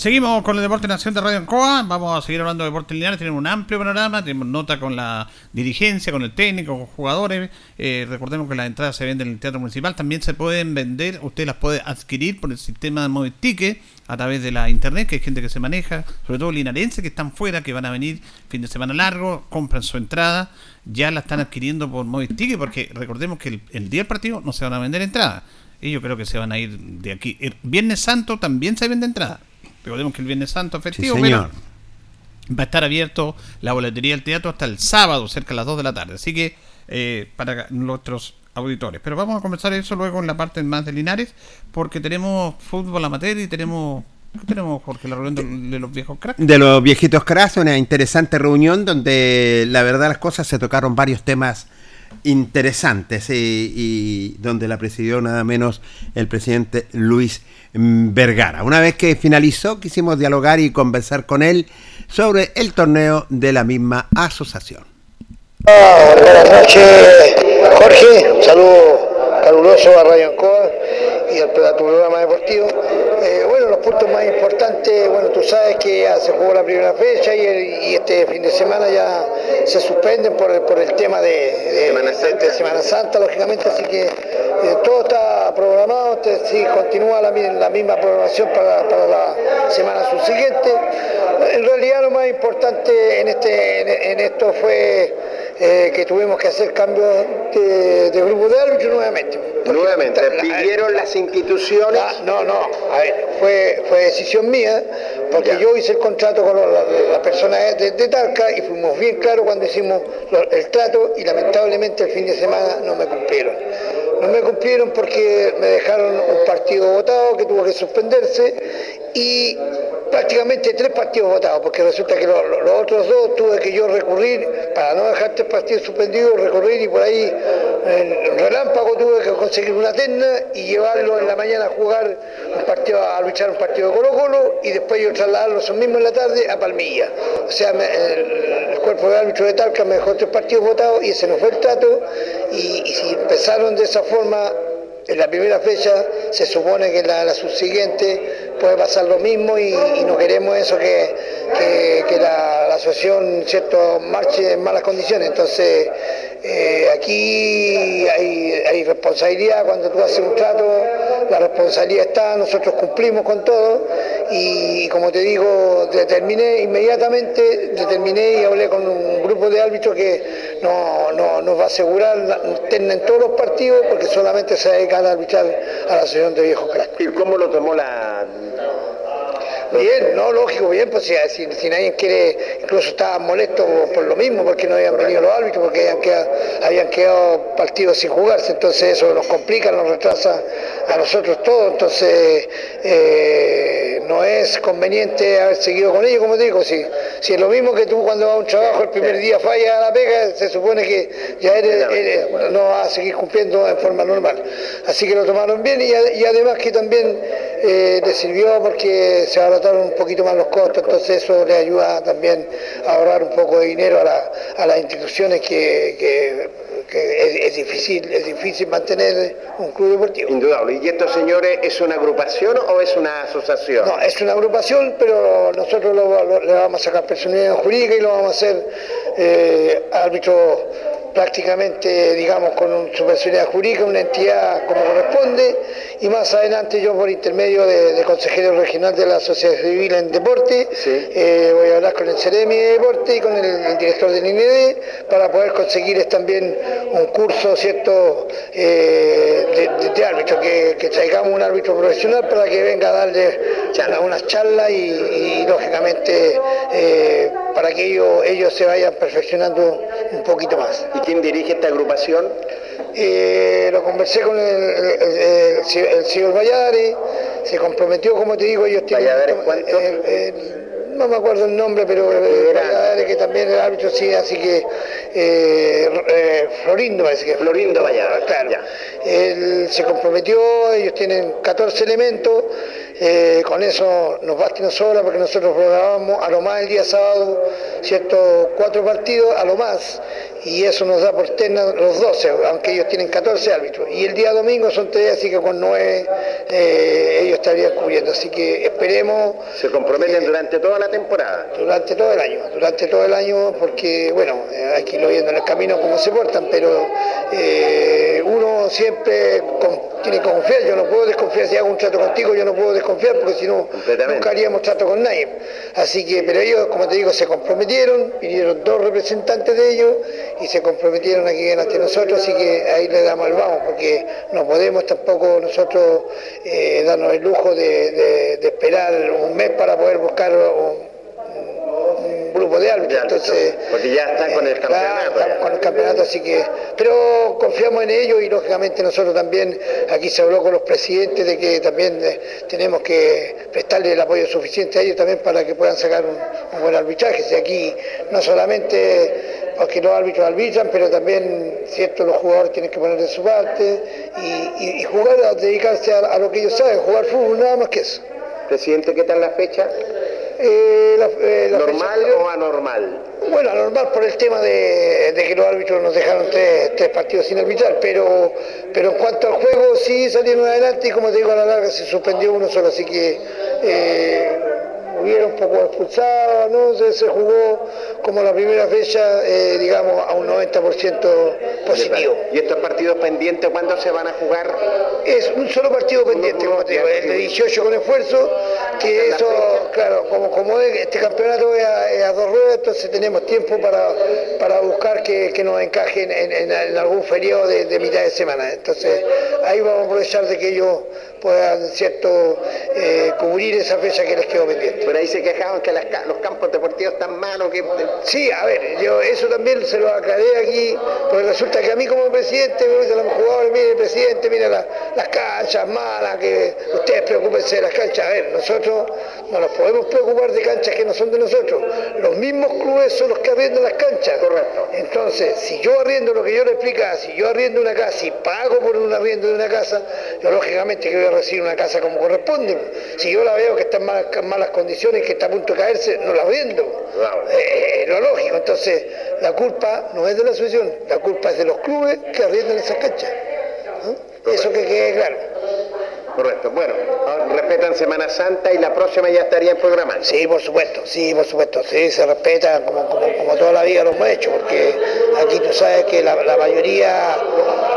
Seguimos con el Deporte Nación de Radio Ancoa. Vamos a seguir hablando de deporte lineal. Tenemos un amplio panorama. Tenemos nota con la dirigencia, con el técnico, con jugadores. Eh, recordemos que las entradas se venden en el Teatro Municipal. También se pueden vender, usted las puede adquirir por el sistema de Mobile Ticket a través de la internet, que hay gente que se maneja, sobre todo linarenses que están fuera, que van a venir fin de semana largo, compran su entrada, ya la están adquiriendo por Mobile Ticket, porque recordemos que el, día del partido no se van a vender entradas. Y yo creo que se van a ir de aquí. El Viernes Santo también se vende entradas. Recordemos que el Viernes Santo efectivo, Sí, pero señor. va a estar abierto la boletería del teatro hasta el sábado, cerca de las 2 de la tarde. Así que eh, para nuestros auditores. Pero vamos a conversar eso luego en la parte más de Linares, porque tenemos fútbol amateur y tenemos. ¿Qué tenemos, Jorge? La reunión de, de los viejos cracks. De los viejitos cracks, una interesante reunión donde la verdad las cosas se tocaron varios temas interesantes y, y donde la presidió nada menos el presidente Luis Vergara. Una vez que finalizó, quisimos dialogar y conversar con él sobre el torneo de la misma asociación. Buenas noches, Jorge. Un saludo caluroso a Radio Ancoa y al, programa deportivo. Eh, puntos más importantes, bueno, tú sabes que ya se jugó la primera fecha y, el- y este fin de semana ya se suspenden por el, por el tema de, de- de Semana Santa, lógicamente, así que eh, todo está programado, te- sí, continúa la, mi- la misma programación para, para la semana subsiguiente. En realidad lo más importante en, este, en, en esto fue eh, que tuvimos que hacer cambios de, de grupo de árbitros nuevamente. Nuevamente, La- pidieron las instituciones. la- no, no, a ver, fue, fue decisión mía, porque yo hice el contrato con la, la persona de, de Talca y fuimos bien claros cuando hicimos el trato y lamentablemente el fin de semana no me cumplieron. No me cumplieron porque me dejaron un partido votado que tuvo que suspenderse y prácticamente tres partidos votados, porque resulta que lo- lo- los otros dos tuve que yo recurrir, para no dejar tres partidos suspendidos, recurrir y por ahí en relámpago tuve que conseguir una terna y llevarlo en la mañana a jugar un partido, a luchar un partido de Colo Colo y después yo trasladarlo eso mismo en la tarde a Palmilla. O sea, el, cuerpo de árbitro de Talca me dejó tres partidos votados y ese no fue el trato y, y empezaron de esa forma en la primera fecha se supone que la, la subsiguiente puede pasar lo mismo y, no queremos eso que la, la asociación cierto marche en malas condiciones. Entonces eh, aquí hay, responsabilidad cuando tú haces un trato, la responsabilidad está, nosotros cumplimos con todo y como te digo, determiné inmediatamente, determiné y hablé con un grupo de árbitros que no, no- nos va a asegurar en todos los partidos porque solamente se dedican a arbitrar a la asociación de viejos cracks. ¿Y cómo lo tomó la.? Bien, no, lógico, bien, pues si, si, nadie quiere, incluso estaban molestos por, lo mismo, porque no habían venido los árbitros, porque habían quedado, habían quedado partidos sin jugarse, entonces eso nos complica, nos retrasa a nosotros todo, entonces eh, no es conveniente haber seguido con ellos, como te digo, si, si es lo mismo que tú cuando vas a un trabajo el primer día falla a la pega, se supone que ya eres, eres- no vas a seguir cumpliendo en forma normal. Así que lo tomaron bien y, además que también eh, les sirvió porque se abarataron un poquito más los costos, entonces eso le ayuda también a ahorrar un poco de dinero a, la- a las instituciones que, que- que es, es difícil, es difícil mantener un club deportivo. Indudable. ¿Y estos señores es una agrupación o es una asociación? No, es una agrupación, pero nosotros lo- lo- le vamos a sacar personalidad jurídica y lo vamos a hacer eh, árbitros prácticamente, digamos, con su personalidad jurídica, una entidad como corresponde, y más adelante yo por intermedio de, consejero regional de la Sociedad Civil en Deporte, eh, voy a hablar con el Ceremi de Deporte y con el, director del INED para poder conseguir también un curso, ¿cierto?, eh, de, árbitro, que, traigamos un árbitro profesional para que venga a darle unas charlas y, lógicamente eh, para que ellos, ellos se vayan perfeccionando un poquito más. ¿Y quién dirige esta agrupación? Eh, lo conversé con el, señor Valladares, se comprometió, como te digo, ellos tienen... no me acuerdo el nombre, pero Valladares, que también el árbitro, sí, así que eh, eh, Florindo parece que Florindo Valladares, claro. Él se comprometió, ellos tienen 14 elementos, eh, con eso nos basta y nos sobra porque nosotros programamos a lo más el día sábado, ¿cierto? Cuatro partidos, a lo más, y eso nos da por terna los 12, aunque ellos tienen 14 árbitros. Y el día domingo son tres, así que con nueve eh, ellos estarían cubriendo. Así que esperemos. ¿Se comprometen durante toda la temporada? Durante todo el año, durante todo el año, porque, bueno, eh, hay que irlo viendo en el camino cómo se portan, pero uno siempre tiene que confiar. Yo no puedo desconfiar si hago un trato contigo, yo no puedo desconfiar porque si no, nunca haríamos trato con nadie. Así que, pero ellos, como te digo, se comprometieron, vinieron dos representantes de ellos y se comprometieron aquí ante nosotros, así que ahí le damos el vamos, porque no podemos tampoco nosotros eh, darnos el lujo de, esperar un mes para poder buscar un, grupo de árbitros. Entonces, porque ya están con el campeonato. estamos con el campeonato, así que. Pero confiamos en ellos y lógicamente nosotros también, aquí se habló con los presidentes de que también eh, tenemos que prestarle el apoyo suficiente a ellos también para que puedan sacar un, buen arbitraje. Si aquí no solamente porque los árbitros arbitran, pero también cierto los jugadores tienen que poner de su parte y, jugar, a dedicarse a, lo que ellos saben, jugar fútbol, nada más que eso. Presidente, ¿qué tal la fecha? Eh, eh, ¿Normal o anormal? Bueno, anormal por el tema de, que los árbitros nos dejaron tres, partidos sin arbitrar, pero, pero en cuanto al juego sí salieron adelante y como te digo a la larga se suspendió uno solo, así que eh, hubieron un poco expulsados, ¿no? Se, jugó como la primera fecha, eh, digamos, a un 90% positivo. ¿Y estos partidos pendientes cuándo se van a jugar? Es un solo partido pendiente, como te digo, el de 18 con esfuerzo, que eso, claro, como, como este campeonato es a, dos ruedas, entonces tenemos tiempo para, para buscar que, nos encajen en, algún feriado de, mitad de semana. Entonces ahí vamos a aprovechar de que ellos puedan, ¿cierto?, eh, cubrir esa fecha que les quedó pendiente. Pero ahí se quejaban que los campos deportivos están malos. Que... Sí, a ver, yo eso también se lo aclaré aquí, porque resulta que a mí como presidente me dicen los jugadores, mire presidente, mire las canchas malas, que ustedes preocupense de las canchas. A ver, nosotros no nos podemos preocupar de canchas que no son de nosotros. Los mismos clubes son los que arriendan las canchas. Correcto. Entonces, si yo arriendo lo que yo le explicaba, si yo arriendo una casa y pago por un arriendo de una casa, yo lógicamente que recibir una casa como corresponde. Si yo la veo que está en malas, condiciones, que está a punto de caerse, no la arriendo. Eh, lo lógico. Entonces, la culpa no es de la asociación, la culpa es de los clubes que arriendan esas canchas. Eso que quede claro. Correcto. Bueno, respetan Semana Santa y la próxima ya estaría en programa. Sí, por supuesto, sí, por supuesto. Sí, se respeta como, como, toda la vida lo hemos hecho, porque aquí tú sabes que la, mayoría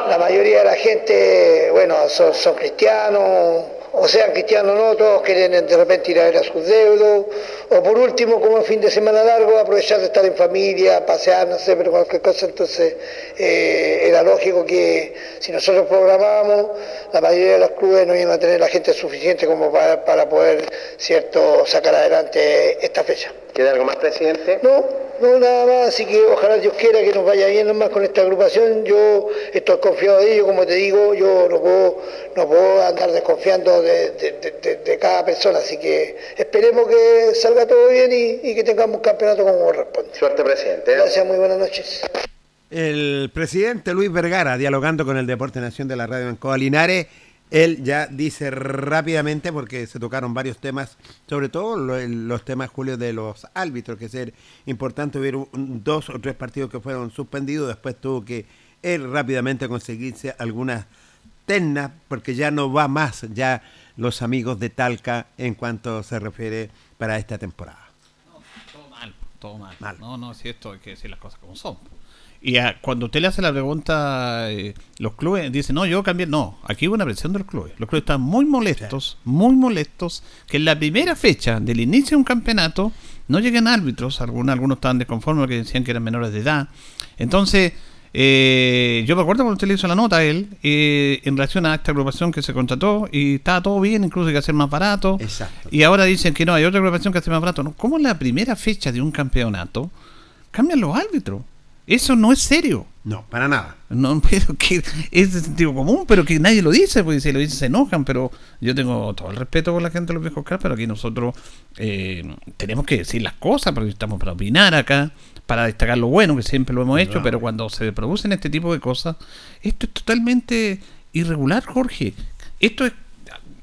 la mayoría de la gente, bueno, son, son cristianos o sean cristianos no, todos quieren de repente ir a ver a sus deudos, o por último, como un fin de semana largo, aprovechar de estar en familia, pasear, no sé, pero cualquier cosa, entonces eh, era lógico que si nosotros programábamos, la mayoría de los clubes no iban a tener la gente suficiente como para, para poder, cierto, sacar adelante esta fecha. ¿Queda algo más, presidente? No, no, nada más, así que ojalá Dios quiera que nos vaya bien nomás con esta agrupación. Yo estoy confiado de ello, como te digo, yo no puedo, no puedo andar desconfiando de, cada persona, así que esperemos que salga todo bien y, que tengamos un campeonato como corresponde. Suerte, presidente. Gracias, muy buenas noches. El presidente Luis Vergara, dialogando con el Deporte Nación de la Radio en Linares, él ya dice rápidamente, porque se tocaron varios temas, sobre todo los temas, Julio, de los árbitros, que es importante, ver dos o tres partidos que fueron suspendidos, después tuvo que él rápidamente conseguirse algunas ternas, porque ya no va más ya los amigos de Talca en cuanto se refiere para esta temporada todo mal. No, no, si esto hay que decir las cosas como son. Y cuando usted le hace la pregunta, eh, los clubes dicen, no, yo cambié. No, aquí hubo una presión de los clubes. Los clubes están muy molestos, muy molestos, que en la primera fecha del inicio de un campeonato no lleguen árbitros. Algunos, algunos estaban desconformes porque decían que eran menores de edad. Entonces, eh, yo me acuerdo cuando usted le hizo la nota a él eh, en relación a esta agrupación que se contrató y estaba todo bien, incluso hay que hacer más barato. Exacto. Y ahora dicen que no, hay otra agrupación que hace más barato. No, ¿Cómo en la primera fecha de un campeonato cambian los árbitros? Eso no es serio. No, para nada. No, *laughs* pero que es de sentido común, pero que nadie lo dice, porque si lo dicen se enojan, pero yo tengo todo el respeto por la gente de los viejos pero aquí nosotros eh, tenemos que decir las cosas, porque estamos para opinar acá, para destacar lo bueno, que siempre lo hemos hecho, pero cuando se producen este tipo de cosas, esto es totalmente irregular, Jorge. Esto es,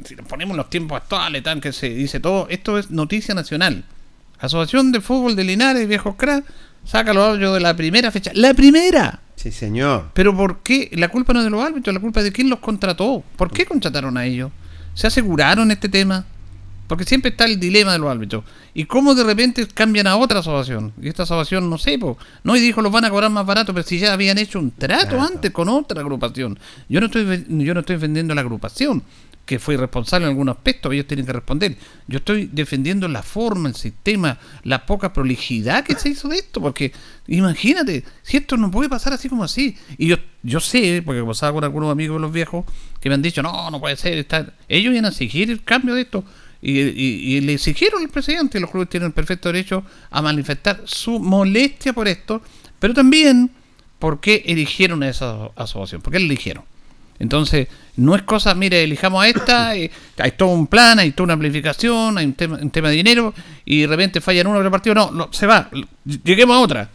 si nos ponemos los tiempos actuales, tan que se dice todo, esto es noticia nacional. Asociación de Fútbol de Linares, Viejos Crack, saca los árbitros de la primera fecha. ¡La primera! Sí, señor. Pero ¿por qué? La culpa no es de los árbitros, la culpa es de quién los contrató. ¿Por qué contrataron a ellos? ¿Se aseguraron este tema? Porque siempre está el dilema de los árbitros. ¿Y cómo de repente cambian a otra asociación? Y esta asociación, no sé, no, y dijo los van a cobrar más barato, pero si ya habían hecho un trato antes con otra agrupación. Yo no estoy yo no estoy vendiendo la agrupación que fue irresponsable en algún aspecto, ellos tienen que responder. Yo estoy defendiendo la forma, el sistema, la poca prolijidad que se hizo de esto, porque imagínate, si esto no puede pasar así como así. Y yo, yo sé, porque pasaba con algunos amigos de los viejos que me han dicho, no, no puede ser, estar. ellos iban a exigir el cambio de esto. Y, le exigieron al presidente, y los clubes tienen el perfecto derecho a manifestar su molestia por esto, pero también por qué eligieron esa asociación, por qué la eligieron. Entonces, no es cosa, mire, elijamos a esta, *coughs* hay todo un plan, hay toda una amplificación, hay un tema, un tema de dinero, y de repente falla en uno otro partido, no, no, se va, lleguemos a otra.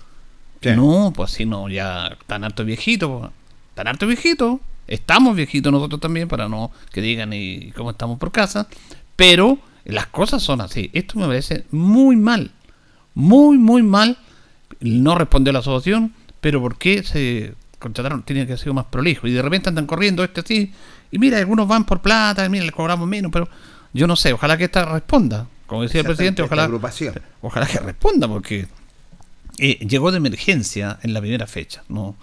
No, pues si no, ya tan harto viejito, tan harto viejito, estamos viejitos nosotros también, para no que digan y cómo estamos por casa, pero las cosas son así. Esto me parece muy mal, muy, muy mal. No respondió la asociación, pero ¿por qué se contrataron, tiene que haber sido más prolijo. Y de repente andan corriendo este así. Y mira, algunos van por plata, mira, les cobramos menos, pero yo no sé, ojalá que esta responda. Como decía el presidente, ojalá, ojalá que responda, porque eh, llegó de emergencia en la primera fecha. no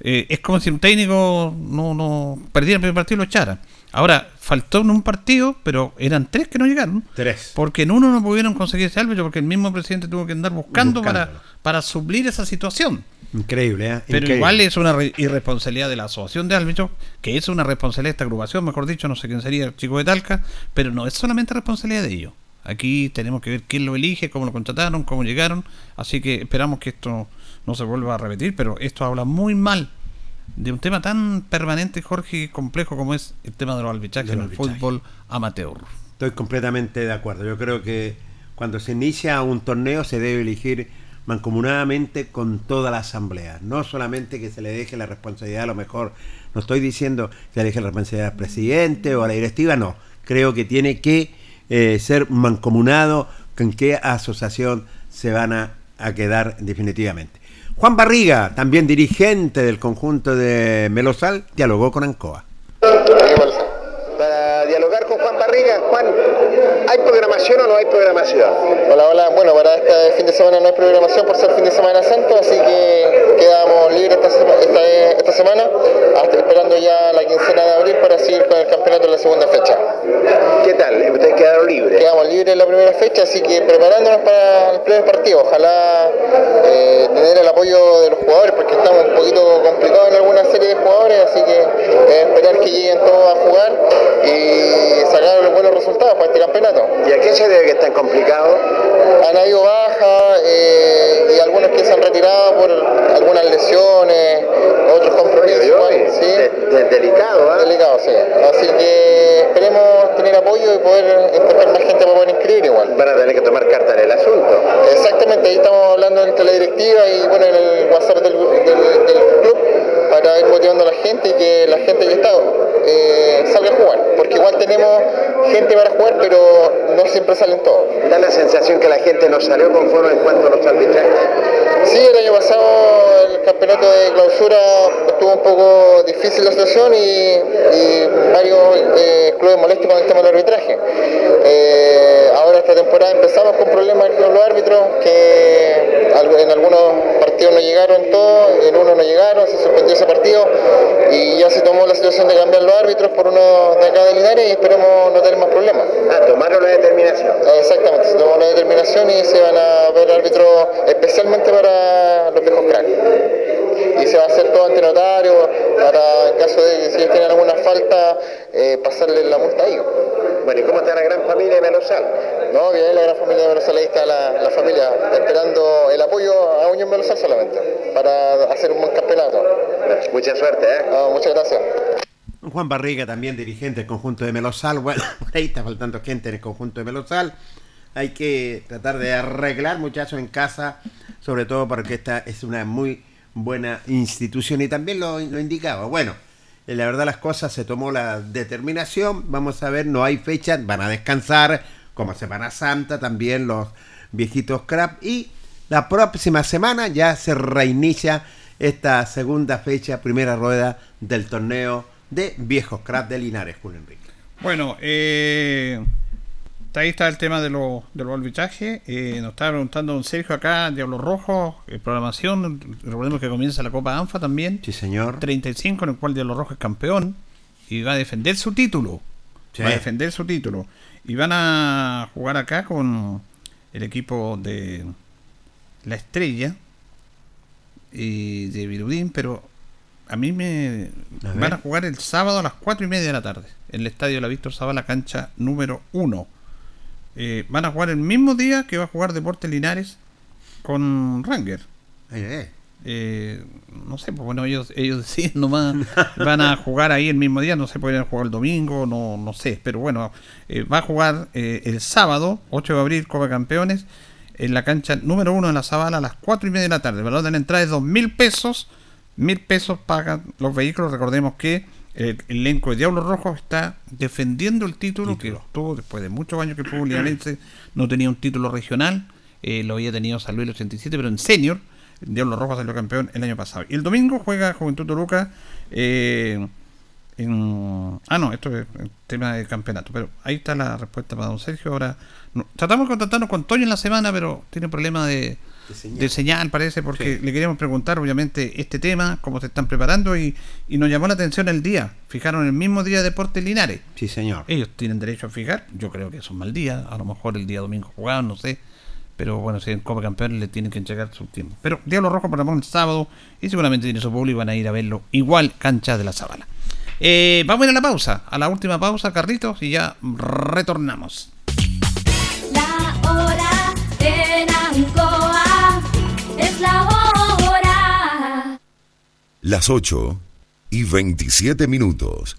eh, Es como si un técnico no, no perdiera el primer partido y lo echara. Ahora, faltó en un partido, pero eran tres que no llegaron. Tres. Porque en uno no pudieron conseguir ese árbitro, porque el mismo presidente tuvo que andar buscando para, para suplir esa situación. Increíble, ¿eh? Pero igual es una irresponsabilidad de la asociación de árbitros, que es una responsabilidad de esta agrupación, mejor dicho, no sé quién sería el chico de Talca, pero no es solamente responsabilidad de ellos. Aquí tenemos que ver quién lo elige, cómo lo contrataron, cómo llegaron, así que esperamos que esto no se vuelva a repetir, pero esto habla muy mal de un tema tan permanente, Jorge, complejo como es el tema de los arbitrajes en el fútbol amateur. Estoy completamente de acuerdo. Yo creo que cuando se inicia un torneo se debe elegir mancomunadamente con toda la asamblea. No solamente que se le deje la responsabilidad, a lo mejor, no estoy diciendo que se le deje la responsabilidad al presidente o a la directiva, no. Creo que tiene que eh, ser mancomunado con qué asociación se van a, quedar definitivamente. Juan Barriga, también dirigente del conjunto de Melosal, dialogó con Ancoa dialogar con Juan Barriga. Juan, ¿hay programación o no hay programación? Hola, hola. Bueno, para este fin de semana no hay programación por ser fin de semana santo, así que quedamos libres esta, semana, hasta esperando ya la quincena de abril para seguir con el campeonato en la segunda fecha. ¿Qué tal? ¿Ustedes quedaron libres? Quedamos libres en la primera fecha, así que preparándonos para el primer partido. Ojalá eh, tener el apoyo de los jugadores, porque estamos un poquito complicados en alguna serie de jugadores, así que eh, esperar que lleguen todos a jugar y sacar los buenos resultados para este campeonato. ¿Y a qué se debe que están complicados? Han habido bajas eh, y algunos que se han retirado por algunas lesiones, otros compromisos. ¿sí? De, delicado, ¿eh? Delicado, sí. Así que esperemos tener apoyo y poder encontrar más gente para poder inscribir igual. Van a tener que tomar carta en el asunto. Exactamente, ahí estamos hablando entre la directiva y bueno, en el WhatsApp del, club para ir motivando a la gente y que la gente que está eh, salga a jugar. Porque igual tenemos gente para jugar, pero no siempre salen todos. Da la sensación que la gente no salió conforme en cuanto a los arbitrajes. Sí, el año pasado el campeonato de clausura estuvo un poco difícil la situación y, varios eh, clubes molestos con el tema del arbitraje. Eh, ahora esta temporada empezamos con problemas con los árbitros, que en algunos partidos no llegaron todos, en uno no llegaron, se suspendió ese partido y ya se tomó la situación de cambiar los árbitros por uno de acá de Linares y esperemos no tener más problemas. Ah, tomaron la determinación. Exactamente, se tomó la determinación y se van a ver árbitros especialmente para los viejos cracks. Y se va a hacer todo ante notario para en caso de que si ellos tienen alguna falta eh, pasarle la multa a ellos. Bueno, ¿y cómo está la gran familia de Melosal? No, bien, la gran familia de Melosal, ahí está la, la familia esperando el apoyo a Unión Melosal solamente para hacer un buen campeonato. Mucha suerte, ¿eh? No, muchas gracias. Juan Barriga, también dirigente del conjunto de Melosal. Bueno, *laughs* ahí está faltando gente en el conjunto de Melosal. Hay que tratar de arreglar, muchachos, en casa, sobre todo porque esta es una muy buena institución y también lo, lo indicaba. Bueno, eh, la verdad las cosas se tomó la determinación, vamos a ver, no hay fecha, van a descansar, como Semana Santa también los viejitos crap y la próxima semana ya se reinicia esta segunda fecha, primera rueda del torneo de viejos crap de Linares, Julio Enrique. Bueno, eh, ahí está el tema de, lo, de los arbitrajes. Eh, nos estaba preguntando don Sergio acá, Diablo Rojo, eh, programación. Recordemos que comienza la Copa ANFA también. Sí, señor. 35, en el cual Diablo Rojo es campeón y va a defender su título. Sí. Va a defender su título. Y van a jugar acá con el equipo de La Estrella y de Virudín, pero a mí me A van a jugar el sábado a las 4 y media de la tarde en el estadio la Víctor Zavala, cancha número 1. Eh, van a jugar el mismo día que va a jugar Deportes Linares con Ranger. Eh, Eh, no sé, pues bueno, ellos, ellos *laughs* deciden nomás, van a jugar ahí el mismo día, no sé, podrían jugar el domingo, no, no sé, pero bueno, eh, va a jugar eh, el sábado, 8 de abril, Copa Campeones, en la cancha número 1 de la Zabala a las 4 y media de la tarde. El valor de la entrada es 2 mil pesos, mil pesos pagan los vehículos, recordemos que el elenco de Diablos Rojos está defendiendo el título, que obtuvo después de muchos años que el fútbol no tenía un título regional, eh, lo había tenido San Luis el 87, pero en senior, Diablo Rojo salió campeón el año pasado. Y el domingo juega Juventud Toluca eh, en... Ah, no, esto es el tema del campeonato. Pero ahí está la respuesta para don Sergio. Ahora no- tratamos de contactarnos con Toño en la semana, pero tiene problema de, de señal. parece, porque le queríamos preguntar, obviamente, este tema, cómo se están preparando. Y, y nos llamó la atención el día. Fijaron el mismo día de Deportes Linares. Sí, señor. Ellos tienen derecho a fijar. Yo creo que es un mal día. A lo mejor el día domingo jugaban, no sé. Pero bueno, si en Copa Campeón le tienen que entregar su tiempo. Pero Diablo Rojo programó el sábado y seguramente tiene su público y van a ir a verlo igual cancha de la Zabala. Eh, vamos a ir a la pausa, a la última pausa, Carlitos, y ya retornamos. Las 8 y 27 minutos.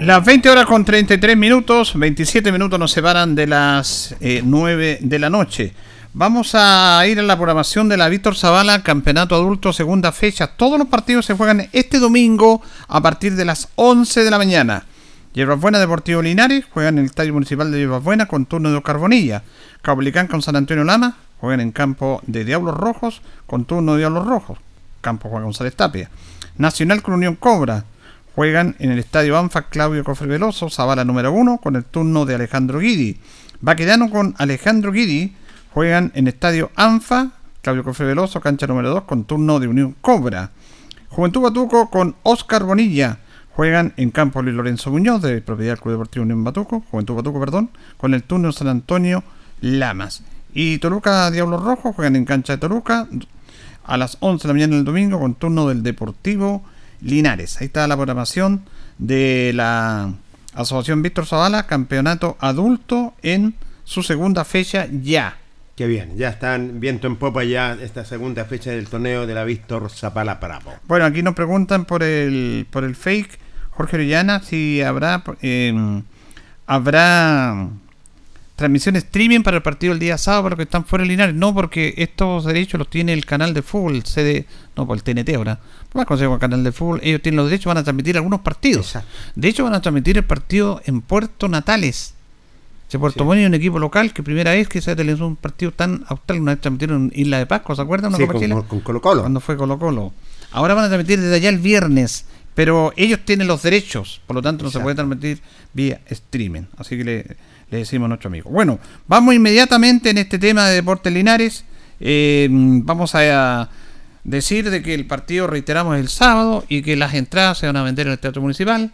Las 20 horas con 33 minutos, 27 minutos nos separan de las 9 eh, de la noche. Vamos a ir a la programación de la Víctor Zavala, Campeonato Adulto, segunda fecha. Todos los partidos se juegan este domingo a partir de las 11 de la mañana. Hierbas Buena Deportivo Linares juegan en el Estadio Municipal de Hierbas Buena con turno de Oscar Bonilla. Cablicán con San Antonio Lama juegan en campo de Diablos Rojos con turno de Diablos Rojos. Campo Juan González Tapia. Nacional con Unión Cobra Juegan en el estadio ANFA Claudio Cofre Veloso, Zavala número 1, con el turno de Alejandro Guidi. Baquedano con Alejandro Guidi juegan en estadio ANFA Claudio Cofre Veloso, cancha número 2, con turno de Unión Cobra. Juventud Batuco con Oscar Bonilla juegan en campo Luis Lorenzo Muñoz, de propiedad del Club Deportivo Unión Batuco, Juventud Batuco, perdón, con el turno San Antonio Lamas. Y Toluca Diablos Rojos juegan en cancha de Toluca a las 11 de la mañana del domingo con turno del Deportivo Linares. Ahí está la programación de la Asociación Víctor Zavala, campeonato adulto en su segunda fecha ya. Qué bien, ya están viento en popa ya esta segunda fecha del torneo de la Víctor Zapala Bravo. Bueno, aquí nos preguntan por el por el fake Jorge Orellana si habrá eh, habrá transmisión streaming para el partido el día sábado para los que están fuera de Linares. No, porque estos derechos los tiene el canal de fútbol, CD, no, por el TNT ahora. No más consejo el canal de fútbol. Ellos tienen los derechos, van a transmitir algunos partidos. De hecho, van a transmitir el partido en Puerto Natales. Se Puerto Montt es un equipo local que primera vez que se ha televisado un partido tan austral, una vez transmitieron en Isla de Pascua, ¿se acuerdan? Sí, con, con Colo Colo. Cuando fue Colo Colo. Ahora van a transmitir desde allá el viernes, pero ellos tienen los derechos, por lo tanto no se puede transmitir vía streaming. Así que le, le decimos a nuestro amigo. Bueno, vamos inmediatamente en este tema de Deportes Linares. Eh, vamos a decir de que el partido, reiteramos, el sábado y que las entradas se van a vender en el Teatro Municipal.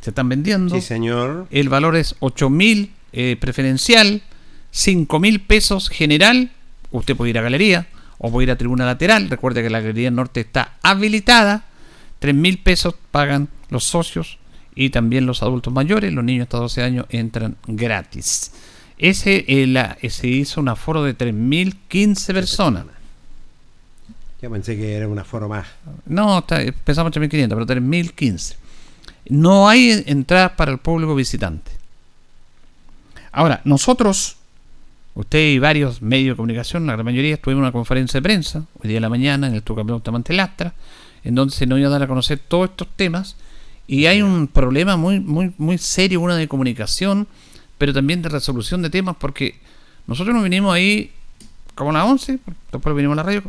Se están vendiendo. Sí, señor. El valor es 8 mil eh, preferencial, 5 mil pesos general. Usted puede ir a galería o puede ir a tribuna lateral. Recuerde que la galería norte está habilitada. 3 mil pesos pagan los socios y también los adultos mayores. Los niños hasta 12 años entran gratis. Ese eh, la, se hizo un aforo de 3.015 personas. Yo pensé que era un aforo más. No, está, pensamos 3.500, pero 3.015. No hay entradas para el público visitante. Ahora, nosotros, usted y varios medios de comunicación, la gran mayoría, estuvimos en una conferencia de prensa, hoy día de la mañana, en el Tucampeón Tamantelastra, en donde se nos iba a dar a conocer todos estos temas, y hay un problema muy, muy, muy serio, una de comunicación, pero también de resolución de temas, porque nosotros nos vinimos ahí como a las 11, después vinimos a la radio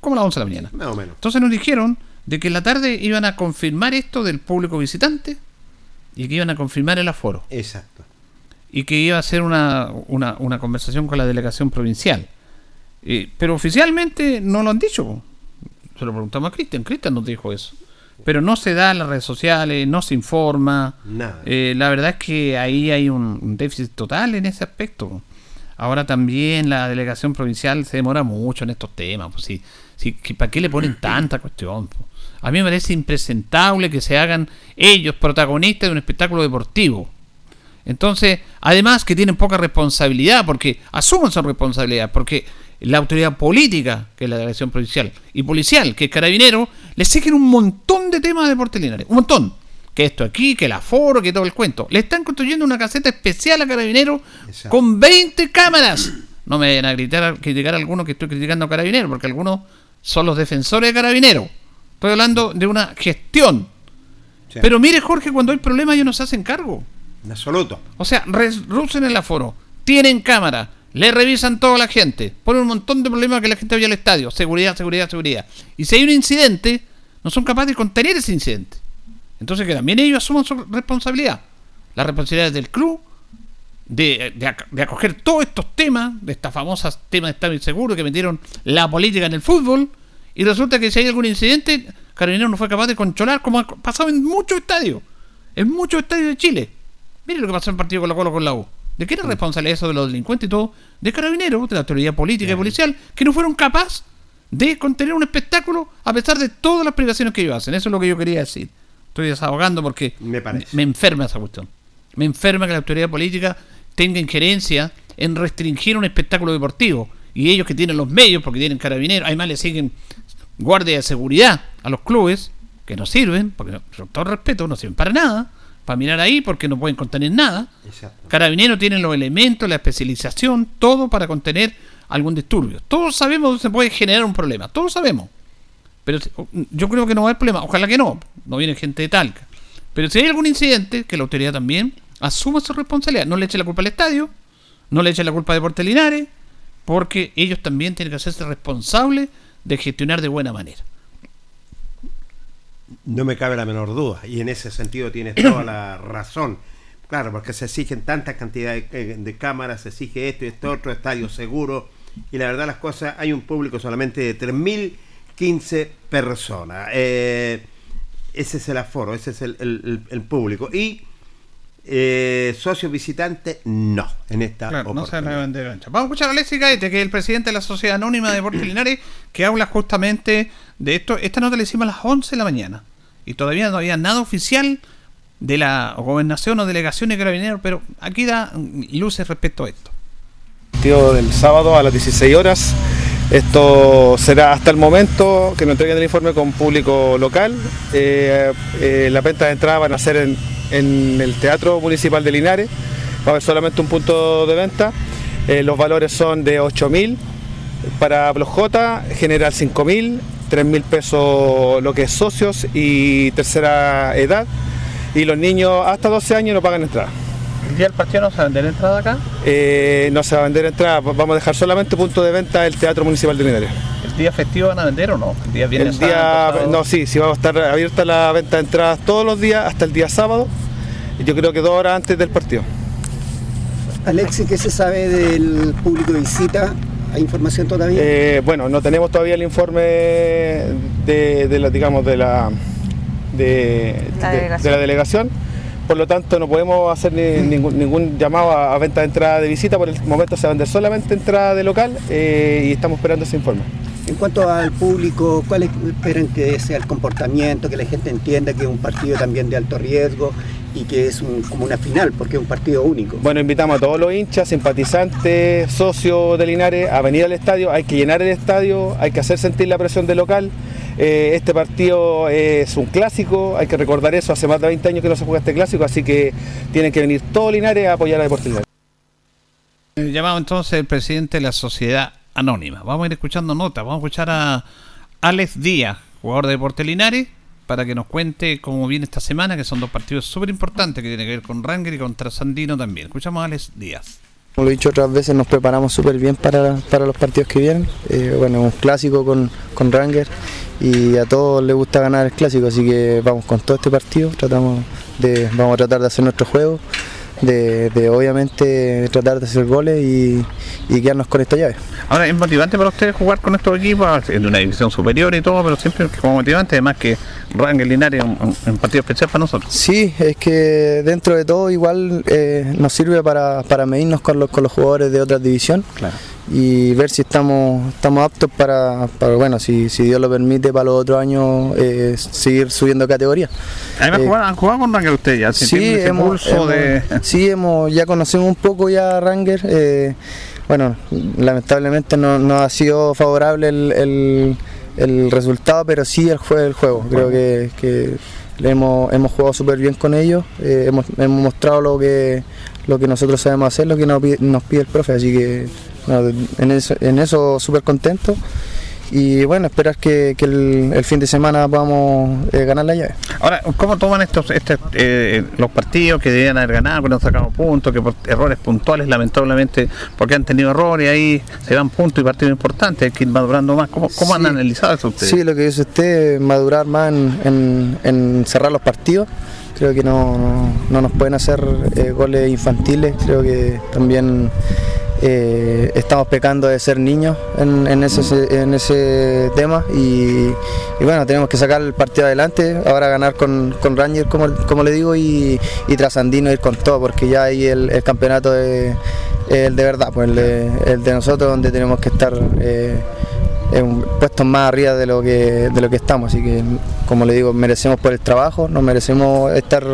como a las 11 de la mañana. Más o menos. Entonces nos dijeron de que en la tarde iban a confirmar esto del público visitante y que iban a confirmar el aforo. Exacto. Y que iba a ser una, una, una conversación con la delegación provincial. Eh, pero oficialmente no lo han dicho. Se lo preguntamos a Cristian. Cristian nos dijo eso. Pero no se da en las redes sociales, no se informa. Nada. Eh, la verdad es que ahí hay un, un déficit total en ese aspecto. Ahora también la delegación provincial se demora mucho en estos temas. Pues sí, sí, que ¿Para qué le ponen *clears throat* tanta cuestión? pues? A mí me parece impresentable que se hagan ellos protagonistas de un espectáculo deportivo. Entonces, además que tienen poca responsabilidad, porque asumen su responsabilidad, porque la autoridad política, que es la delegación provincial, y policial, que es carabinero, le siguen un montón de temas de deportes linares. Un montón. Que esto aquí, que el aforo, que todo el cuento. Le están construyendo una caseta especial a carabinero con 20 cámaras. No me vayan a, gritar, a criticar a algunos que estoy criticando a carabinero, porque algunos son los defensores de carabinero. Estoy hablando de una gestión. Sí. Pero mire, Jorge, cuando hay problemas ellos no se hacen cargo. En absoluto. O sea, reducen el aforo, tienen cámara, le revisan toda la gente, ponen un montón de problemas que la gente vaya al estadio, seguridad, seguridad, seguridad. Y si hay un incidente, no son capaces de contener ese incidente. Entonces que también ellos asuman su responsabilidad. La responsabilidad del club, de, de, ac- de acoger todos estos temas, de estas famosas temas de estado inseguro que metieron la política en el fútbol, y resulta que si hay algún incidente, Carabinero no fue capaz de controlar, como ha pasado en muchos estadios, en muchos estadios de Chile. Mire lo que pasó en el partido Colo Colo con la U. ¿De qué era responsable eso de los delincuentes y todo? De Carabineros, de la autoridad política y policial, que no fueron capaces de contener un espectáculo a pesar de todas las privaciones que ellos hacen. Eso es lo que yo quería decir. Estoy desahogando porque Me me enferma esa cuestión. Me enferma que la autoridad política tenga injerencia en restringir un espectáculo deportivo. Y ellos que tienen los medios, porque tienen carabineros, además le siguen guardia de seguridad a los clubes, que no sirven, porque con todo respeto, no sirven para nada, para mirar ahí, porque no pueden contener nada. Exacto. Carabineros tienen los elementos, la especialización, todo para contener algún disturbio. Todos sabemos dónde se puede generar un problema, todos sabemos. Pero yo creo que no va a haber problema, ojalá que no, no viene gente de Talca. Pero si hay algún incidente, que la autoridad también asuma su responsabilidad, no le eche la culpa al estadio, no le eche la culpa a Deportes Linares, porque ellos también tienen que hacerse responsables de gestionar de buena manera. No me cabe la menor duda. Y en ese sentido tienes toda la *coughs* razón. Claro, porque se exigen tantas cantidades de, de cámaras, se exige esto y esto otro, estadio seguro. Y la verdad las cosas, hay un público solamente de 3.015 personas. Eh, ese es el aforo, ese es el, el- el público. Y eh, socios visitantes, no, en esta Claro, no se de. Vamos a escuchar a Alexis Gaete, que es el presidente de la Sociedad Anónima de Deportes Linares, que habla justamente de esto. Esta nota la hicimos a las 11 de la mañana. Y todavía no había nada oficial de la gobernación o delegación de carabineros, pero aquí da luces respecto a esto. partido del sábado a las 16 horas. Esto será hasta el momento que nos entreguen el informe con público local. Eh, eh, las ventas de entrada van a ser en, en el Teatro Municipal de Linares. Va a haber solamente un punto de venta. Eh, los valores son de 8.000 para J, General 5.000, 3.000 pesos lo que es socios y tercera edad. Y los niños hasta 12 años no pagan entrada. ¿El día del partido no se va a vender entrada acá? Eh, no se va a vender entrada, vamos a dejar solamente punto de venta el Teatro Municipal de Linares. ¿El día festivo van a vender o no? El día viernes El día, sábado. no, sí, sí, vamos a estar abierta la venta de entradas todos los días hasta el día sábado. Yo creo que dos horas antes del partido. Alexis, ¿qué se sabe del público de visita? ¿Hay información todavía? Eh, bueno, no tenemos todavía el informe de, de la, digamos, de la, de, La de- delegación. de la delegación. Por lo tanto, no podemos hacer ni- ningún, ningún llamado a, a venta de entrada de visita. Por el momento se va a vender solamente entrada de local eh, y estamos esperando ese informe. En cuanto al público, ¿cuál esperan que sea el comportamiento, que la gente entienda que es un partido también de alto riesgo y que es un- como una final, porque es un partido único? Bueno, invitamos a todos los hinchas, simpatizantes, socios de Linares a venir al estadio. Hay que llenar el estadio, hay que hacer sentir la presión del local. Eh, este partido es un clásico, hay que recordar eso. Hace más de 20 años que no se juega este clásico, así que tienen que venir todos Linares a apoyar a Deportes Linares. Llamado entonces el presidente de la Sociedad Anónima. Vamos a ir escuchando notas. Vamos a escuchar a Alex Díaz, jugador de Deportes Linares, para que nos cuente cómo viene esta semana, que son dos partidos súper importantes que tienen que ver con Ranger y con Trasandino también. Escuchamos a Alex Díaz. Como lo he dicho otras veces, nos preparamos súper bien para, para los partidos que vienen. Eh, bueno, un clásico con, con Ranger y a todos les gusta ganar el clásico, así que vamos con todo este partido. Tratamos de, vamos a tratar de hacer nuestro juego, de, de obviamente tratar de hacer goles y, y quedarnos con esta llave. Ahora, es motivante para ustedes jugar con estos equipos en una división superior y todo, pero siempre como motivante, además que Ranger Linares es un, un- partido especial para nosotros. Sí, es que dentro de todo igual eh, nos sirve para, para medirnos con los, con los jugadores de otra división y ver si estamos, estamos aptos para, para, bueno, si, si Dios lo permite, para los otros años eh, seguir subiendo categoría. Además, Eh, han jugado con Ranger ustedes ya, si Sí, hemos, hemos- de... sí, hemos, ya conocemos un poco ya a Ranger. eh, bueno, lamentablemente no, no ha sido favorable el, el- el resultado, pero sí el, jue- el juego. Creo que, que le hemos, hemos jugado súper bien con ellos, eh, hemos, hemos mostrado lo que, lo que nosotros sabemos hacer, lo que nos pide, nos pide el profe, así que bueno, en eso, en eso súper contento. Y bueno, esperar que, que el, el fin de semana podamos eh, ganar la llave. Ahora, ¿cómo toman estos este, eh, los partidos que debían haber ganado, que no han sacado puntos, que por errores puntuales, lamentablemente, porque han tenido errores, ahí se dan puntos y partidos importantes, hay que ir madurando más? ¿Cómo, cómo han analizado eso ustedes? Sí, lo que dice usted, madurar más en, en- en cerrar los partidos. Creo que no, no- no nos pueden hacer eh, goles infantiles. Creo que también eh, estamos pecando de ser niños en, ese, en ese tema. Y, bueno, tenemos que sacar el partido adelante. Ahora ganar con, con Ranger, como, como le digo, y, y Trasandino ir con todo, porque ya ahí el, campeonato es el de verdad, pues el de, nosotros, donde tenemos que estar. eh, puestos más arriba de lo que de lo que estamos así que como le digo merecemos por el trabajo nos merecemos estar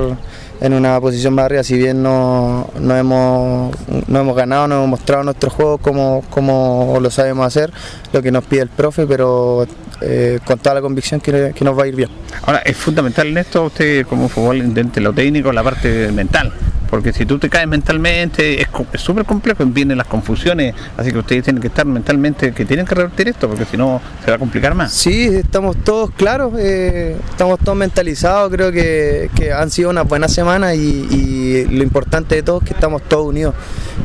en una posición más arriba si bien no, no hemos no hemos ganado no hemos mostrado nuestro juego como, como lo sabemos hacer lo que nos pide el profe pero eh, con toda la convicción que, que nos va a ir bien Ahora, es fundamental en esto, usted como fútbol lo técnico, la parte mental. Porque si tú te caes mentalmente, es súper complejo, vienen las confusiones. Así que ustedes tienen que estar mentalmente, que tienen que revertir esto, porque si no se va a complicar más. Sí, estamos todos claros, eh, estamos todos mentalizados, creo que, que han sido unas buenas semanas y, y lo importante de todo es que estamos todos unidos.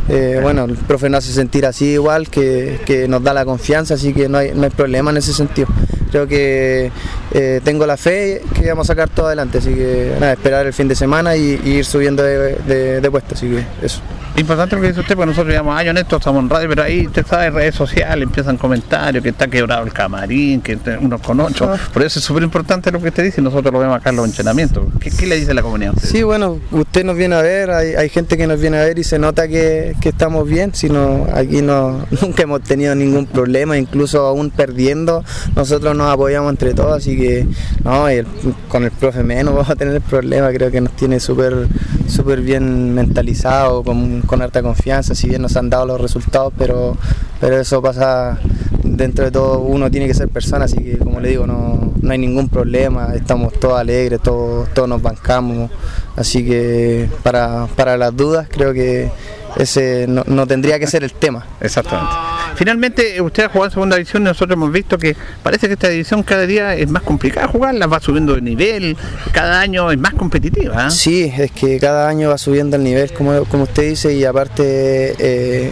Eh, bueno, el profe nos hace sentir así igual, que, que nos da la confianza, así que no hay, no hay problema en ese sentido. Creo que eh, tengo la fe que vamos a sacar todo adelante, así que nada, esperar el fin de semana y, y ir subiendo de, de- de puesto, así que eso. Importante lo que dice usted, porque nosotros llevamos años en esto, estamos en radio, pero ahí usted sabe, redes sociales, empiezan comentarios, que está quebrado el camarín, que te- unos con ocho. Por eso es súper importante lo que usted dice y nosotros lo vemos acá en los entrenamientos. ¿Qué, qué le dice la comunidad? a usted? Sí, bueno, usted nos viene a ver, hay, hay gente que nos viene a ver y se nota que, que estamos bien, sino aquí no, *laughs* nunca hemos tenido ningún problema, incluso aún perdiendo, nosotros nos apoyamos entre todos, así que no, y el- con el profe menos *laughs* vamos a tener problema, creo que nos tiene súper súper bien mentalizado, con, con harta confianza, si bien nos han dado los resultados, pero, pero eso pasa dentro de todo, uno tiene que ser persona, así que como le digo, no, no hay ningún problema, estamos todos alegres, todos, todos nos bancamos, así que para, para las dudas creo que ese no, no tendría que ser el tema. Exactamente. Finalmente, usted ha jugado en segunda división y nosotros hemos visto que parece que esta división cada día es más complicada jugarla, va subiendo de nivel, cada año es más competitiva. ¿ah? Sí, es que cada año va subiendo el nivel, como, como usted dice, y aparte eh,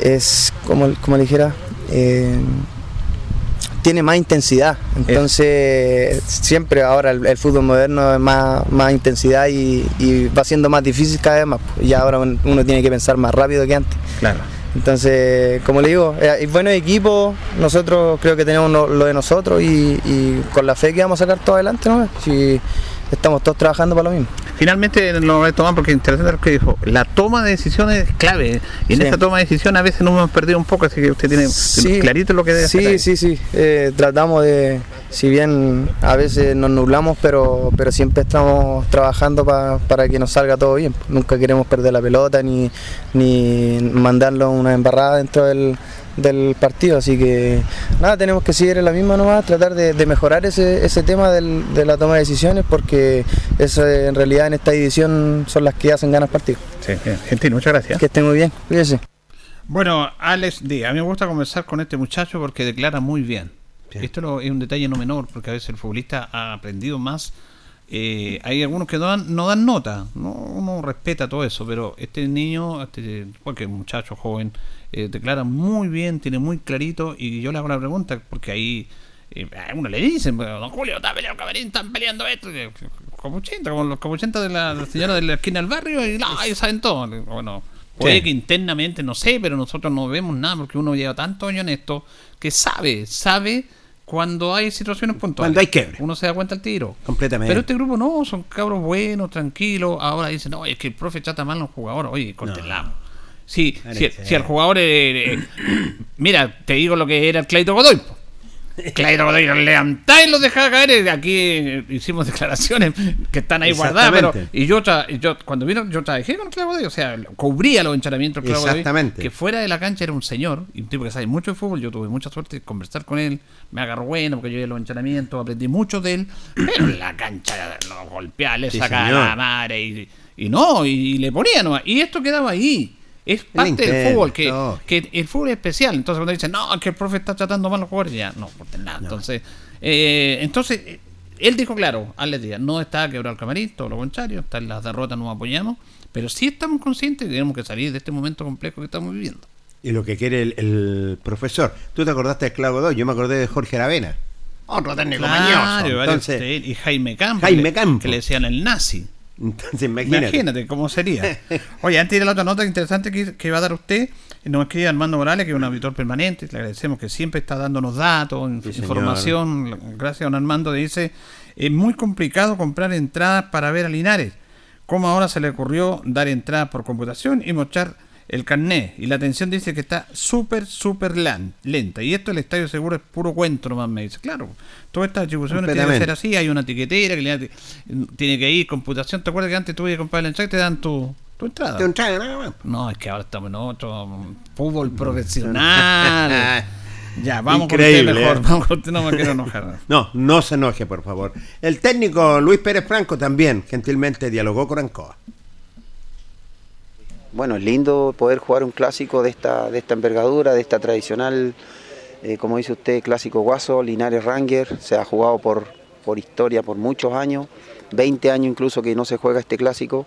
es, como, como le dijera, eh, tiene más intensidad. Entonces, siempre ahora el, el fútbol moderno es más, más intensidad y, y va siendo más difícil cada vez más. pues, Y ahora un- uno tiene que pensar más rápido que antes. Claro. Entonces, como le digo, eh, hay buenos equipos, nosotros creo que tenemos lo, lo de nosotros y, y con la fe que vamos a sacar todo adelante, ¿no? Si estamos todos trabajando para lo mismo. Finalmente lo tomar porque es interesante lo que dijo. La toma de decisiones es clave y en Sí. esa toma de decisiones a veces nos hemos perdido un poco, así que usted tiene Sí. clarito lo que debe hacer Sí, sí, sí. Eh, tratamos de, si bien a veces nos nublamos, pero, pero siempre estamos trabajando pa- para que nos salga todo bien. Nunca queremos perder la pelota ni, ni mandarlo una embarrada dentro del, del partido. Así que nada, tenemos que seguir en la misma nomás, tratar de, de mejorar ese, ese tema del- de la toma de decisiones, porque eso en realidad en esta división son las que hacen ganas partidos. Sí, bien. Gentil, muchas gracias. Que estén muy bien, cuídense. Bueno, Alex Díaz, a mí me gusta conversar con este muchacho porque declara muy bien. Esto lo- es un detalle no menor, porque a veces el futbolista ha aprendido más. Eh, hay algunos que no dan, no dan nota, ¿no? uno respeta todo eso, pero este niño, este, cualquier muchacho joven, eh, declara muy bien, tiene muy clarito, y yo le hago la pregunta, porque ahí eh, a uno le dicen, "Pero, don Julio, está peleando camarín, están peleando esto, copuchenta, como los copuchentas de la, la señora de la esquina del barrio, y no, ellos saben todo. Bueno, puede Sí. que internamente, no sé, pero nosotros no vemos nada porque uno lleva tantos años en esto que sabe, sabe cuando hay situaciones puntuales. Cuando hay quiebre. Uno se da cuenta al tiro. Completamente. Pero este grupo no, son cabros buenos, tranquilos. Ahora dicen, no, es que el profe trata mal a los jugadores. Oye, cortenla. Sí, Si, sí. si al jugador. eh, eh, mira, te digo lo que era el Claito Godoy. Godoy, lo levantáis y lo dejaba caer. eh, Aquí eh, hicimos declaraciones que están ahí guardadas. Pero, y yo, y yo, cuando vino, yo trabajé con el Claudio Godoy, o sea, cubría los entrenamientos Godoy, Exactamente. Que fuera de la cancha era un señor, y un tipo que sabe mucho de fútbol. Yo tuve mucha suerte de conversar con él. Me agarró bueno porque yo vi los entrenamientos, aprendí mucho de él. Pero en la cancha lo golpeaba, le Sí, sacaba la madre y, y no, y, le ponía nomás. Y esto quedaba ahí. Es parte del fútbol, que, que el fútbol es especial. Entonces cuando dicen, no, que el profe está tratando mal a los jugadores, ya, no, por nada. Entonces, eh, entonces eh, él dijo claro, Alex Díaz, no está quebrado el camarín, todo lo contrario, está en las derrotas, nos apoyamos, pero sí estamos conscientes que tenemos que salir de este momento complejo que estamos viviendo. Y lo que quiere el, el profesor. Tú te acordaste de Claudio Godoy, yo me acordé de Jorge Aravena. Otro técnico Claro, mañoso. Entonces, y Jaime Campos, Jaime que Campos. que le decían el nazi. Entonces imagínate. Imagínate cómo sería. Oye, antes de ir a la otra nota interesante que, que va a dar usted, nos escribe Armando Morales, que es un auditor permanente, le agradecemos que siempre está dándonos datos, Sí, información. Gracias, don Armando. Dice, es muy complicado comprar entradas para ver a Linares. ¿Cómo ahora se le ocurrió dar entradas por computación y mostrar el carnet? Y la atención dice que está súper, súper lenta. Y esto el Estadio Seguro es puro cuento nomás, me dice. Claro, todas estas atribuciones tienen que ser así. Hay una etiquetera que le- tiene que ir, computación. ¿Te acuerdas que antes tuve que comprar la entrada y te dan tu, tu entrada? Tu entrada, nada más. No, es que ahora estamos en otro fútbol profesional. *laughs* ya, vamos Increíble, con usted mejor. ¿eh? *laughs* Vamos con usted, no me quiero enojar. *laughs* No, no se enoje, por favor. El técnico Luis Pérez Franco también gentilmente dialogó con Ancoa. Bueno, es lindo poder jugar un clásico de esta, de esta envergadura, de esta tradicional, eh, como dice usted, clásico Guaso, Linares Ranger, se ha jugado por, por historia por muchos años, 20 años incluso que no se juega este clásico.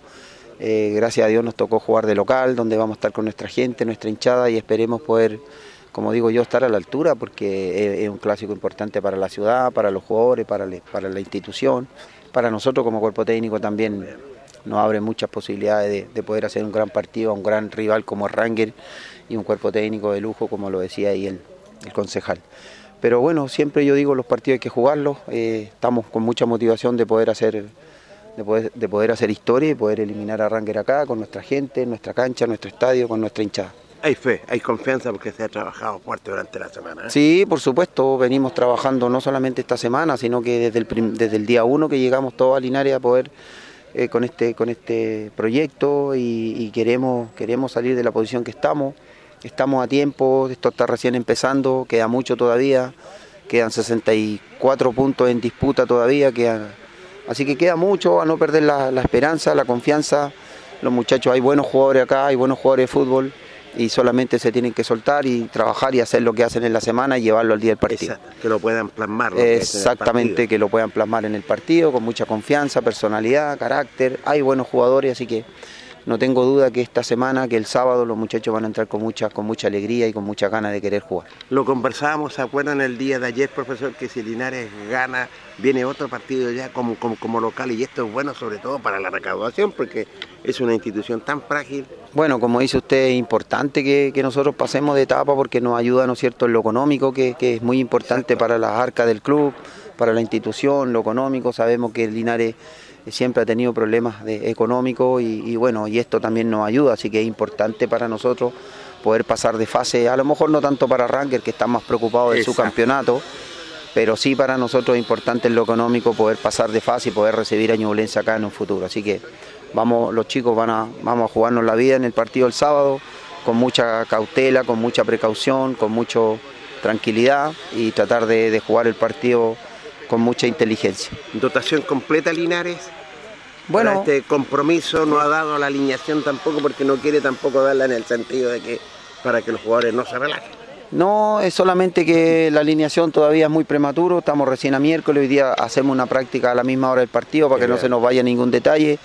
Eh, gracias a Dios nos tocó jugar de local, donde vamos a estar con nuestra gente, nuestra hinchada y esperemos poder, como digo yo, estar a la altura porque es, un clásico importante para la ciudad, para los jugadores, para la institución, para nosotros como cuerpo técnico también nos abre muchas posibilidades de, poder hacer un gran partido a un gran rival como Ranger y un cuerpo técnico de lujo, como lo decía ahí el, concejal. Pero bueno, siempre yo digo los partidos hay que jugarlos, eh, estamos con mucha motivación de poder hacer de poder, de poder hacer historia y poder eliminar a Ranger acá con nuestra gente, nuestra cancha, nuestro estadio, con nuestra hinchada. Hay fe, hay confianza porque se ha trabajado fuerte durante la semana. ¿eh? Sí, por supuesto, venimos trabajando no solamente esta semana, sino que desde el, desde el día uno que llegamos todos a Linares a poder eh, con, este, con este proyecto y, queremos, queremos salir de la posición que estamos. Estamos a tiempo, esto está recién empezando, queda mucho todavía, quedan 64 puntos en disputa todavía, así que queda mucho a no perder la, la esperanza, la confianza. Los muchachos, hay buenos jugadores acá, hay buenos jugadores de fútbol y solamente se tienen que soltar y trabajar y hacer lo que hacen en la semana y llevarlo al día del partido. que lo puedan plasmar. Exactamente, que lo puedan plasmar en el partido con mucha confianza, personalidad, carácter. Hay buenos jugadores, así que no tengo duda que esta semana, que el sábado, los muchachos van a entrar con mucha, con mucha alegría y con mucha ganas de querer jugar. Lo conversábamos, ¿se acuerdan el día de ayer, profesor, que si Linares gana, viene otro partido ya como, como, local y esto es bueno sobre todo para la recaudación porque es una institución tan frágil. Bueno, como dice usted, es importante que, nosotros pasemos de etapa porque nos ayuda, ¿no es cierto?, en lo económico, que, es muy importante para las arcas del club, para la institución, lo económico. Sabemos que Linares siempre ha tenido problemas económicos y, bueno, y esto también nos ayuda, así que es importante para nosotros poder pasar de fase, a lo mejor no tanto para Ranger, que está más preocupado de su campeonato, pero sí para nosotros es importante en lo económico poder pasar de fase y poder recibir a Ñublense acá en un futuro. Así que vamos, los chicos van a, vamos a jugarnos la vida en el partido el sábado, con mucha cautela, con mucha precaución, con mucha tranquilidad y tratar de jugar el partido con mucha inteligencia. ¿Dotación completa Linares? Bueno, este compromiso no ha dado la alineación tampoco porque no quiere tampoco darla en el sentido de que para que los jugadores no se relajen. No, es solamente que la alineación todavía es muy prematuro, estamos recién a miércoles, hoy día hacemos una práctica a la misma hora del partido para que no se nos vaya ningún detalle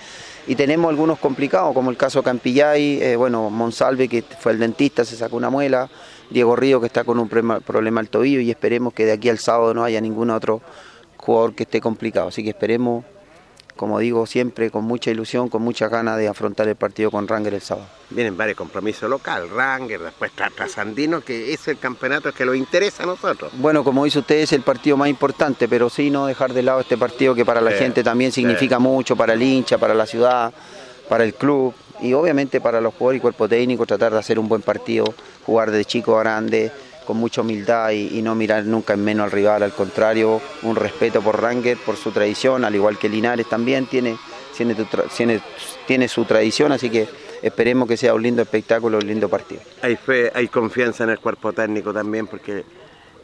y tenemos algunos complicados, como el caso Campillay, eh, bueno, Monsalve que fue el dentista, se sacó una muela, Diego Río que está con un problema al tobillo y esperemos que de aquí al sábado no haya ningún otro jugador que esté complicado. Así que esperemos, como digo siempre, con mucha ilusión, con mucha ganas de afrontar el partido con Ranger el sábado. Vienen varios compromisos local, Ranger, después Trasandino, que es el campeonato que nos interesa a nosotros. Bueno, como dice usted, es el partido más importante, pero sí no dejar de lado este partido que para la gente también significa mucho, para el hincha, para la ciudad, para el club y obviamente para los jugadores y cuerpo técnico, tratar de hacer un buen partido, jugar de chico a grande con mucha humildad y, no mirar nunca en menos al rival, al contrario, un respeto por Ranger, por su tradición, al igual que Linares también tiene, tiene, tiene, su tradición, así que esperemos que sea un lindo espectáculo, un lindo partido. Hay fe, hay confianza en el cuerpo técnico también, porque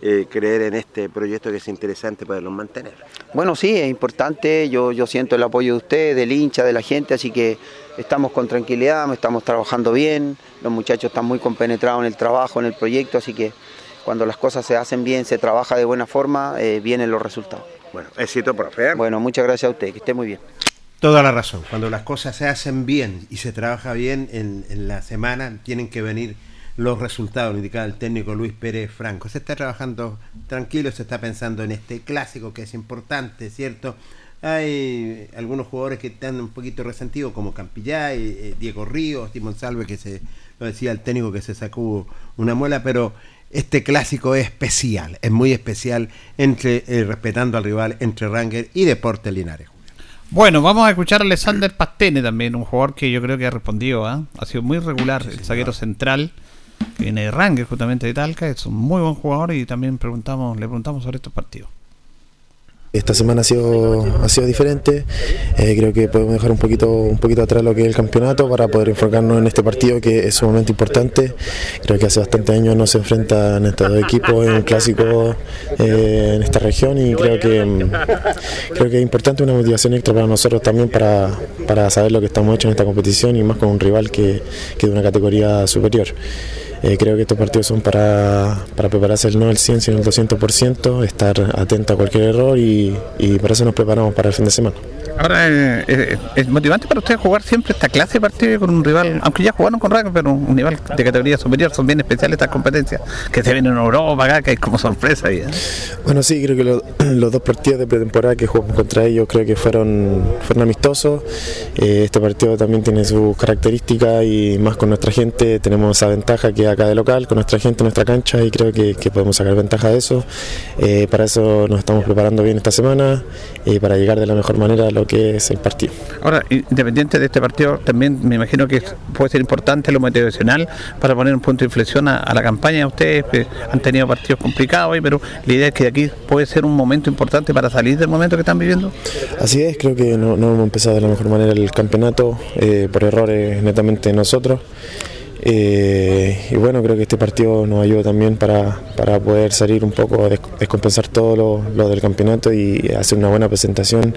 eh, creer en este proyecto que es interesante poderlo mantener. Bueno, sí, es importante, yo, yo siento el apoyo de usted, del hincha, de la gente, así que estamos con tranquilidad, estamos trabajando bien, los muchachos están muy compenetrados en el trabajo, en el proyecto, así que cuando las cosas se hacen bien, se trabaja de buena forma, eh, vienen los resultados. Bueno, éxito, profe. Bueno, muchas gracias a usted, que esté muy bien. Toda la razón, cuando las cosas se hacen bien y se trabaja bien en, en la semana, tienen que venir los resultados, lo indicaba el técnico Luis Pérez Franco. Se está trabajando tranquilo, se está pensando en este clásico que es importante, ¿cierto? Hay algunos jugadores que están un poquito resentidos, como Campillay, eh, Diego Ríos, Timón Salve, que se lo decía el técnico que se sacó una muela, pero este clásico es especial, es muy especial, entre eh, respetando al rival entre Ranger y Deportes Linares. Bueno, vamos a escuchar a Alexander Pastene también, un jugador que yo creo que ha respondido, ¿ah? ha sido muy regular, el zaguero central que viene de Ranger justamente de Talca, es un muy buen jugador y también preguntamos, le preguntamos sobre estos partidos. Esta semana ha sido, ha sido diferente, eh, creo que podemos dejar un poquito, un poquito atrás lo que es el campeonato para poder enfocarnos en este partido que es sumamente importante. Creo que hace bastante años no se enfrentan estos dos equipos en un clásico eh, en esta región y creo que, mm, creo que es importante una motivación extra para nosotros también para, para saber lo que estamos hechos en esta competición y más con un rival que, que de una categoría superior. Eh, creo que estos partidos son para, prepararse no el 100, sino el 200%, estar atento a cualquier error y, y para eso nos preparamos para el fin de semana. Ahora, eh, eh, ¿es motivante para ustedes jugar siempre esta clase de partido con un rival, aunque ya jugaron con rugby, pero un rival de categoría superior, son bien especiales estas competencias, que se vienen en Europa acá, que es como sorpresa ahí. ¿eh? Bueno, sí, creo que lo- *clears throat* los dos partidos de pretemporada que jugamos contra ellos creo que fueron, fueron amistosos. Este partido también tiene sus características y más con nuestra gente tenemos esa ventaja que acá de local, con nuestra gente, nuestra cancha y creo que, que podemos sacar ventaja de eso. Eh, para eso nos estamos preparando bien esta semana y para llegar de la mejor manera a lo que es el partido. Ahora, independiente de este partido, también me imagino que puede ser importante lo motivacional para poner un punto de inflexión a, a la campaña. Ustedes que han tenido partidos complicados, ahí, pero la idea es que de aquí puede ser un momento importante para salir del momento que están viviendo. Así es, creo que no, no hemos empezado de la mejor manera el campeonato eh, por errores netamente nosotros. Eh, y bueno, creo que este partido nos ayuda también para, para poder salir un poco, des- descompensar todo lo, lo del campeonato y hacer una buena presentación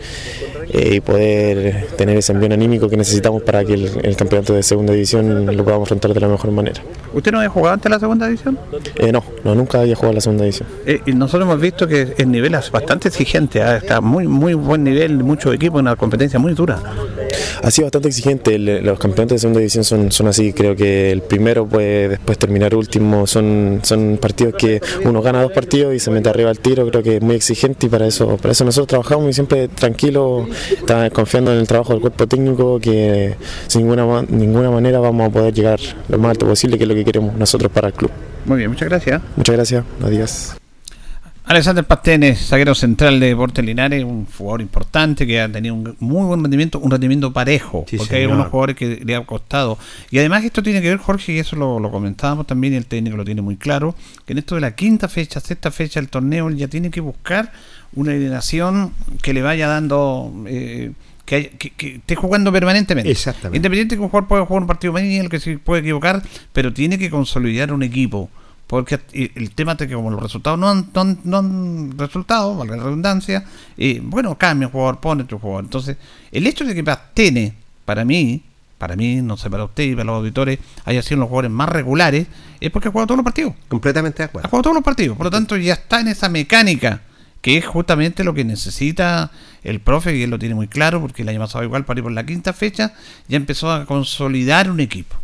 eh, y poder tener ese envío anímico que necesitamos para que el, el campeonato de segunda división lo podamos afrontar de la mejor manera. ¿Usted no había jugado antes la segunda división? Eh, no, no, nunca había jugado la segunda división. Eh, y nosotros hemos visto que el nivel es bastante exigente, ¿ah? está muy muy buen nivel, muchos equipos, una competencia muy dura. Ha sido bastante exigente, los campeonatos de segunda división son, son así, creo que el primero puede después terminar último, son, son partidos que uno gana dos partidos y se mete arriba al tiro, creo que es muy exigente y para eso, para eso nosotros trabajamos y siempre tranquilo, confiando en el trabajo del cuerpo técnico que sin ninguna, ninguna manera vamos a poder llegar lo más alto posible, que es lo que queremos nosotros para el club. Muy bien, muchas gracias. Muchas gracias, adiós. Alexander Pastenes, zaguero central de Deportes Linares, un jugador importante que ha tenido un muy buen rendimiento, un rendimiento parejo, Sí, porque hay algunos jugadores que le ha costado. Y además esto tiene que ver, Jorge, y eso lo, lo comentábamos también, y el técnico lo tiene muy claro, que en esto de la quinta fecha, sexta fecha del torneo, él ya tiene que buscar una alineación que le vaya dando... eh, que, hay- que- que esté jugando permanentemente. Exactamente. Independiente que un jugador puede jugar un partido y el que se puede equivocar, pero tiene que consolidar un equipo. Porque el tema es que como los resultados no han, no han, no han resultado, valga la redundancia, eh, bueno, cambia un jugador, pone otro jugador. Entonces, el hecho de que Pastene, para mí, para mí, no sé, para usted y para los auditores, haya sido los jugadores más regulares, es porque ha jugado todos los partidos. Completamente de Ha acuerdo. jugado todos los partidos. Por lo tanto, ya está en esa mecánica, que es justamente lo que necesita el profe, y él lo tiene muy claro, porque el año pasado igual para ir por la quinta fecha, ya empezó a consolidar un equipo.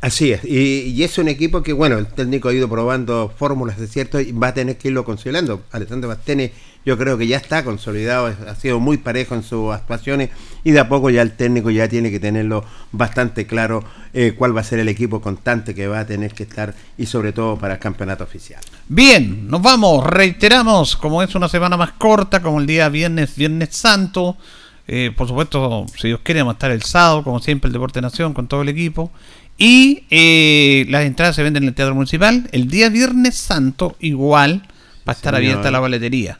Así es, y, y es un equipo que, bueno, el técnico ha ido probando fórmulas, es cierto, y va a tener que irlo consolidando. Alessandro Bastene, yo creo que ya está consolidado, ha sido muy parejo en sus actuaciones y de a poco ya el técnico ya tiene que tenerlo bastante claro eh, cuál va a ser el equipo constante que va a tener que estar y sobre todo para el campeonato oficial. Bien, nos vamos, reiteramos, como es una semana más corta, como el día viernes, viernes santo, eh, por supuesto, si Dios quiere, vamos a estar el sábado, como siempre, el Deporte Nación con todo el equipo. Y eh, las entradas se venden en el Teatro Municipal. El día viernes santo, igual, va a estar Señor. abierta la boletería.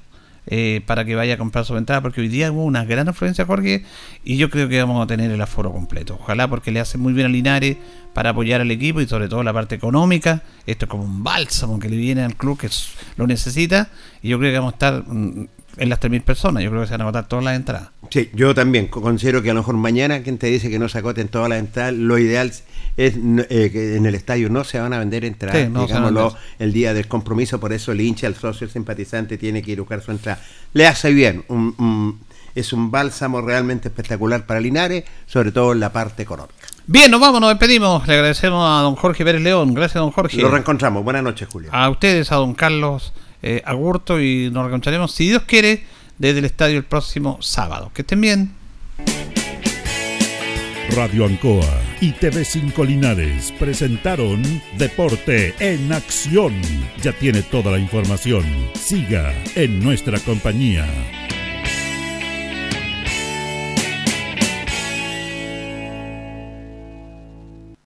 eh, para que vaya a comprar su entrada, porque hoy día hubo una gran afluencia, Jorge, y yo creo que vamos a tener el aforo completo. Ojalá porque le hace muy bien a Linares para apoyar al equipo y sobre todo la parte económica. Esto es como un bálsamo que le viene al club que lo necesita, y yo creo que vamos a estar mm, en las 3.000 personas. Yo creo que se van a agotar todas las entradas. Sí, yo también co- considero que a lo mejor mañana quien te dice que no se agoten todas las entradas, lo ideal es eh, que en el estadio no se van a vender entradas, Sí, no digámoslo, el día del compromiso, por eso el hincha, el socio, el simpatizante tiene que ir a buscar su entrada. Le hace bien, un- un- es un bálsamo realmente espectacular para Linares, sobre todo en la parte económica. Bien, nos vamos, nos despedimos. Le agradecemos a don Jorge Pérez León. Gracias, don Jorge. Lo reencontramos. Buenas noches, Julio. A ustedes, a don Carlos eh, Agurto, y nos reencontraremos, si Dios quiere, desde el estadio el próximo sábado. Que estén bien. Radio Ancoa y TV5 Linares presentaron Deporte en Acción. Ya tiene toda la información. Siga en nuestra compañía.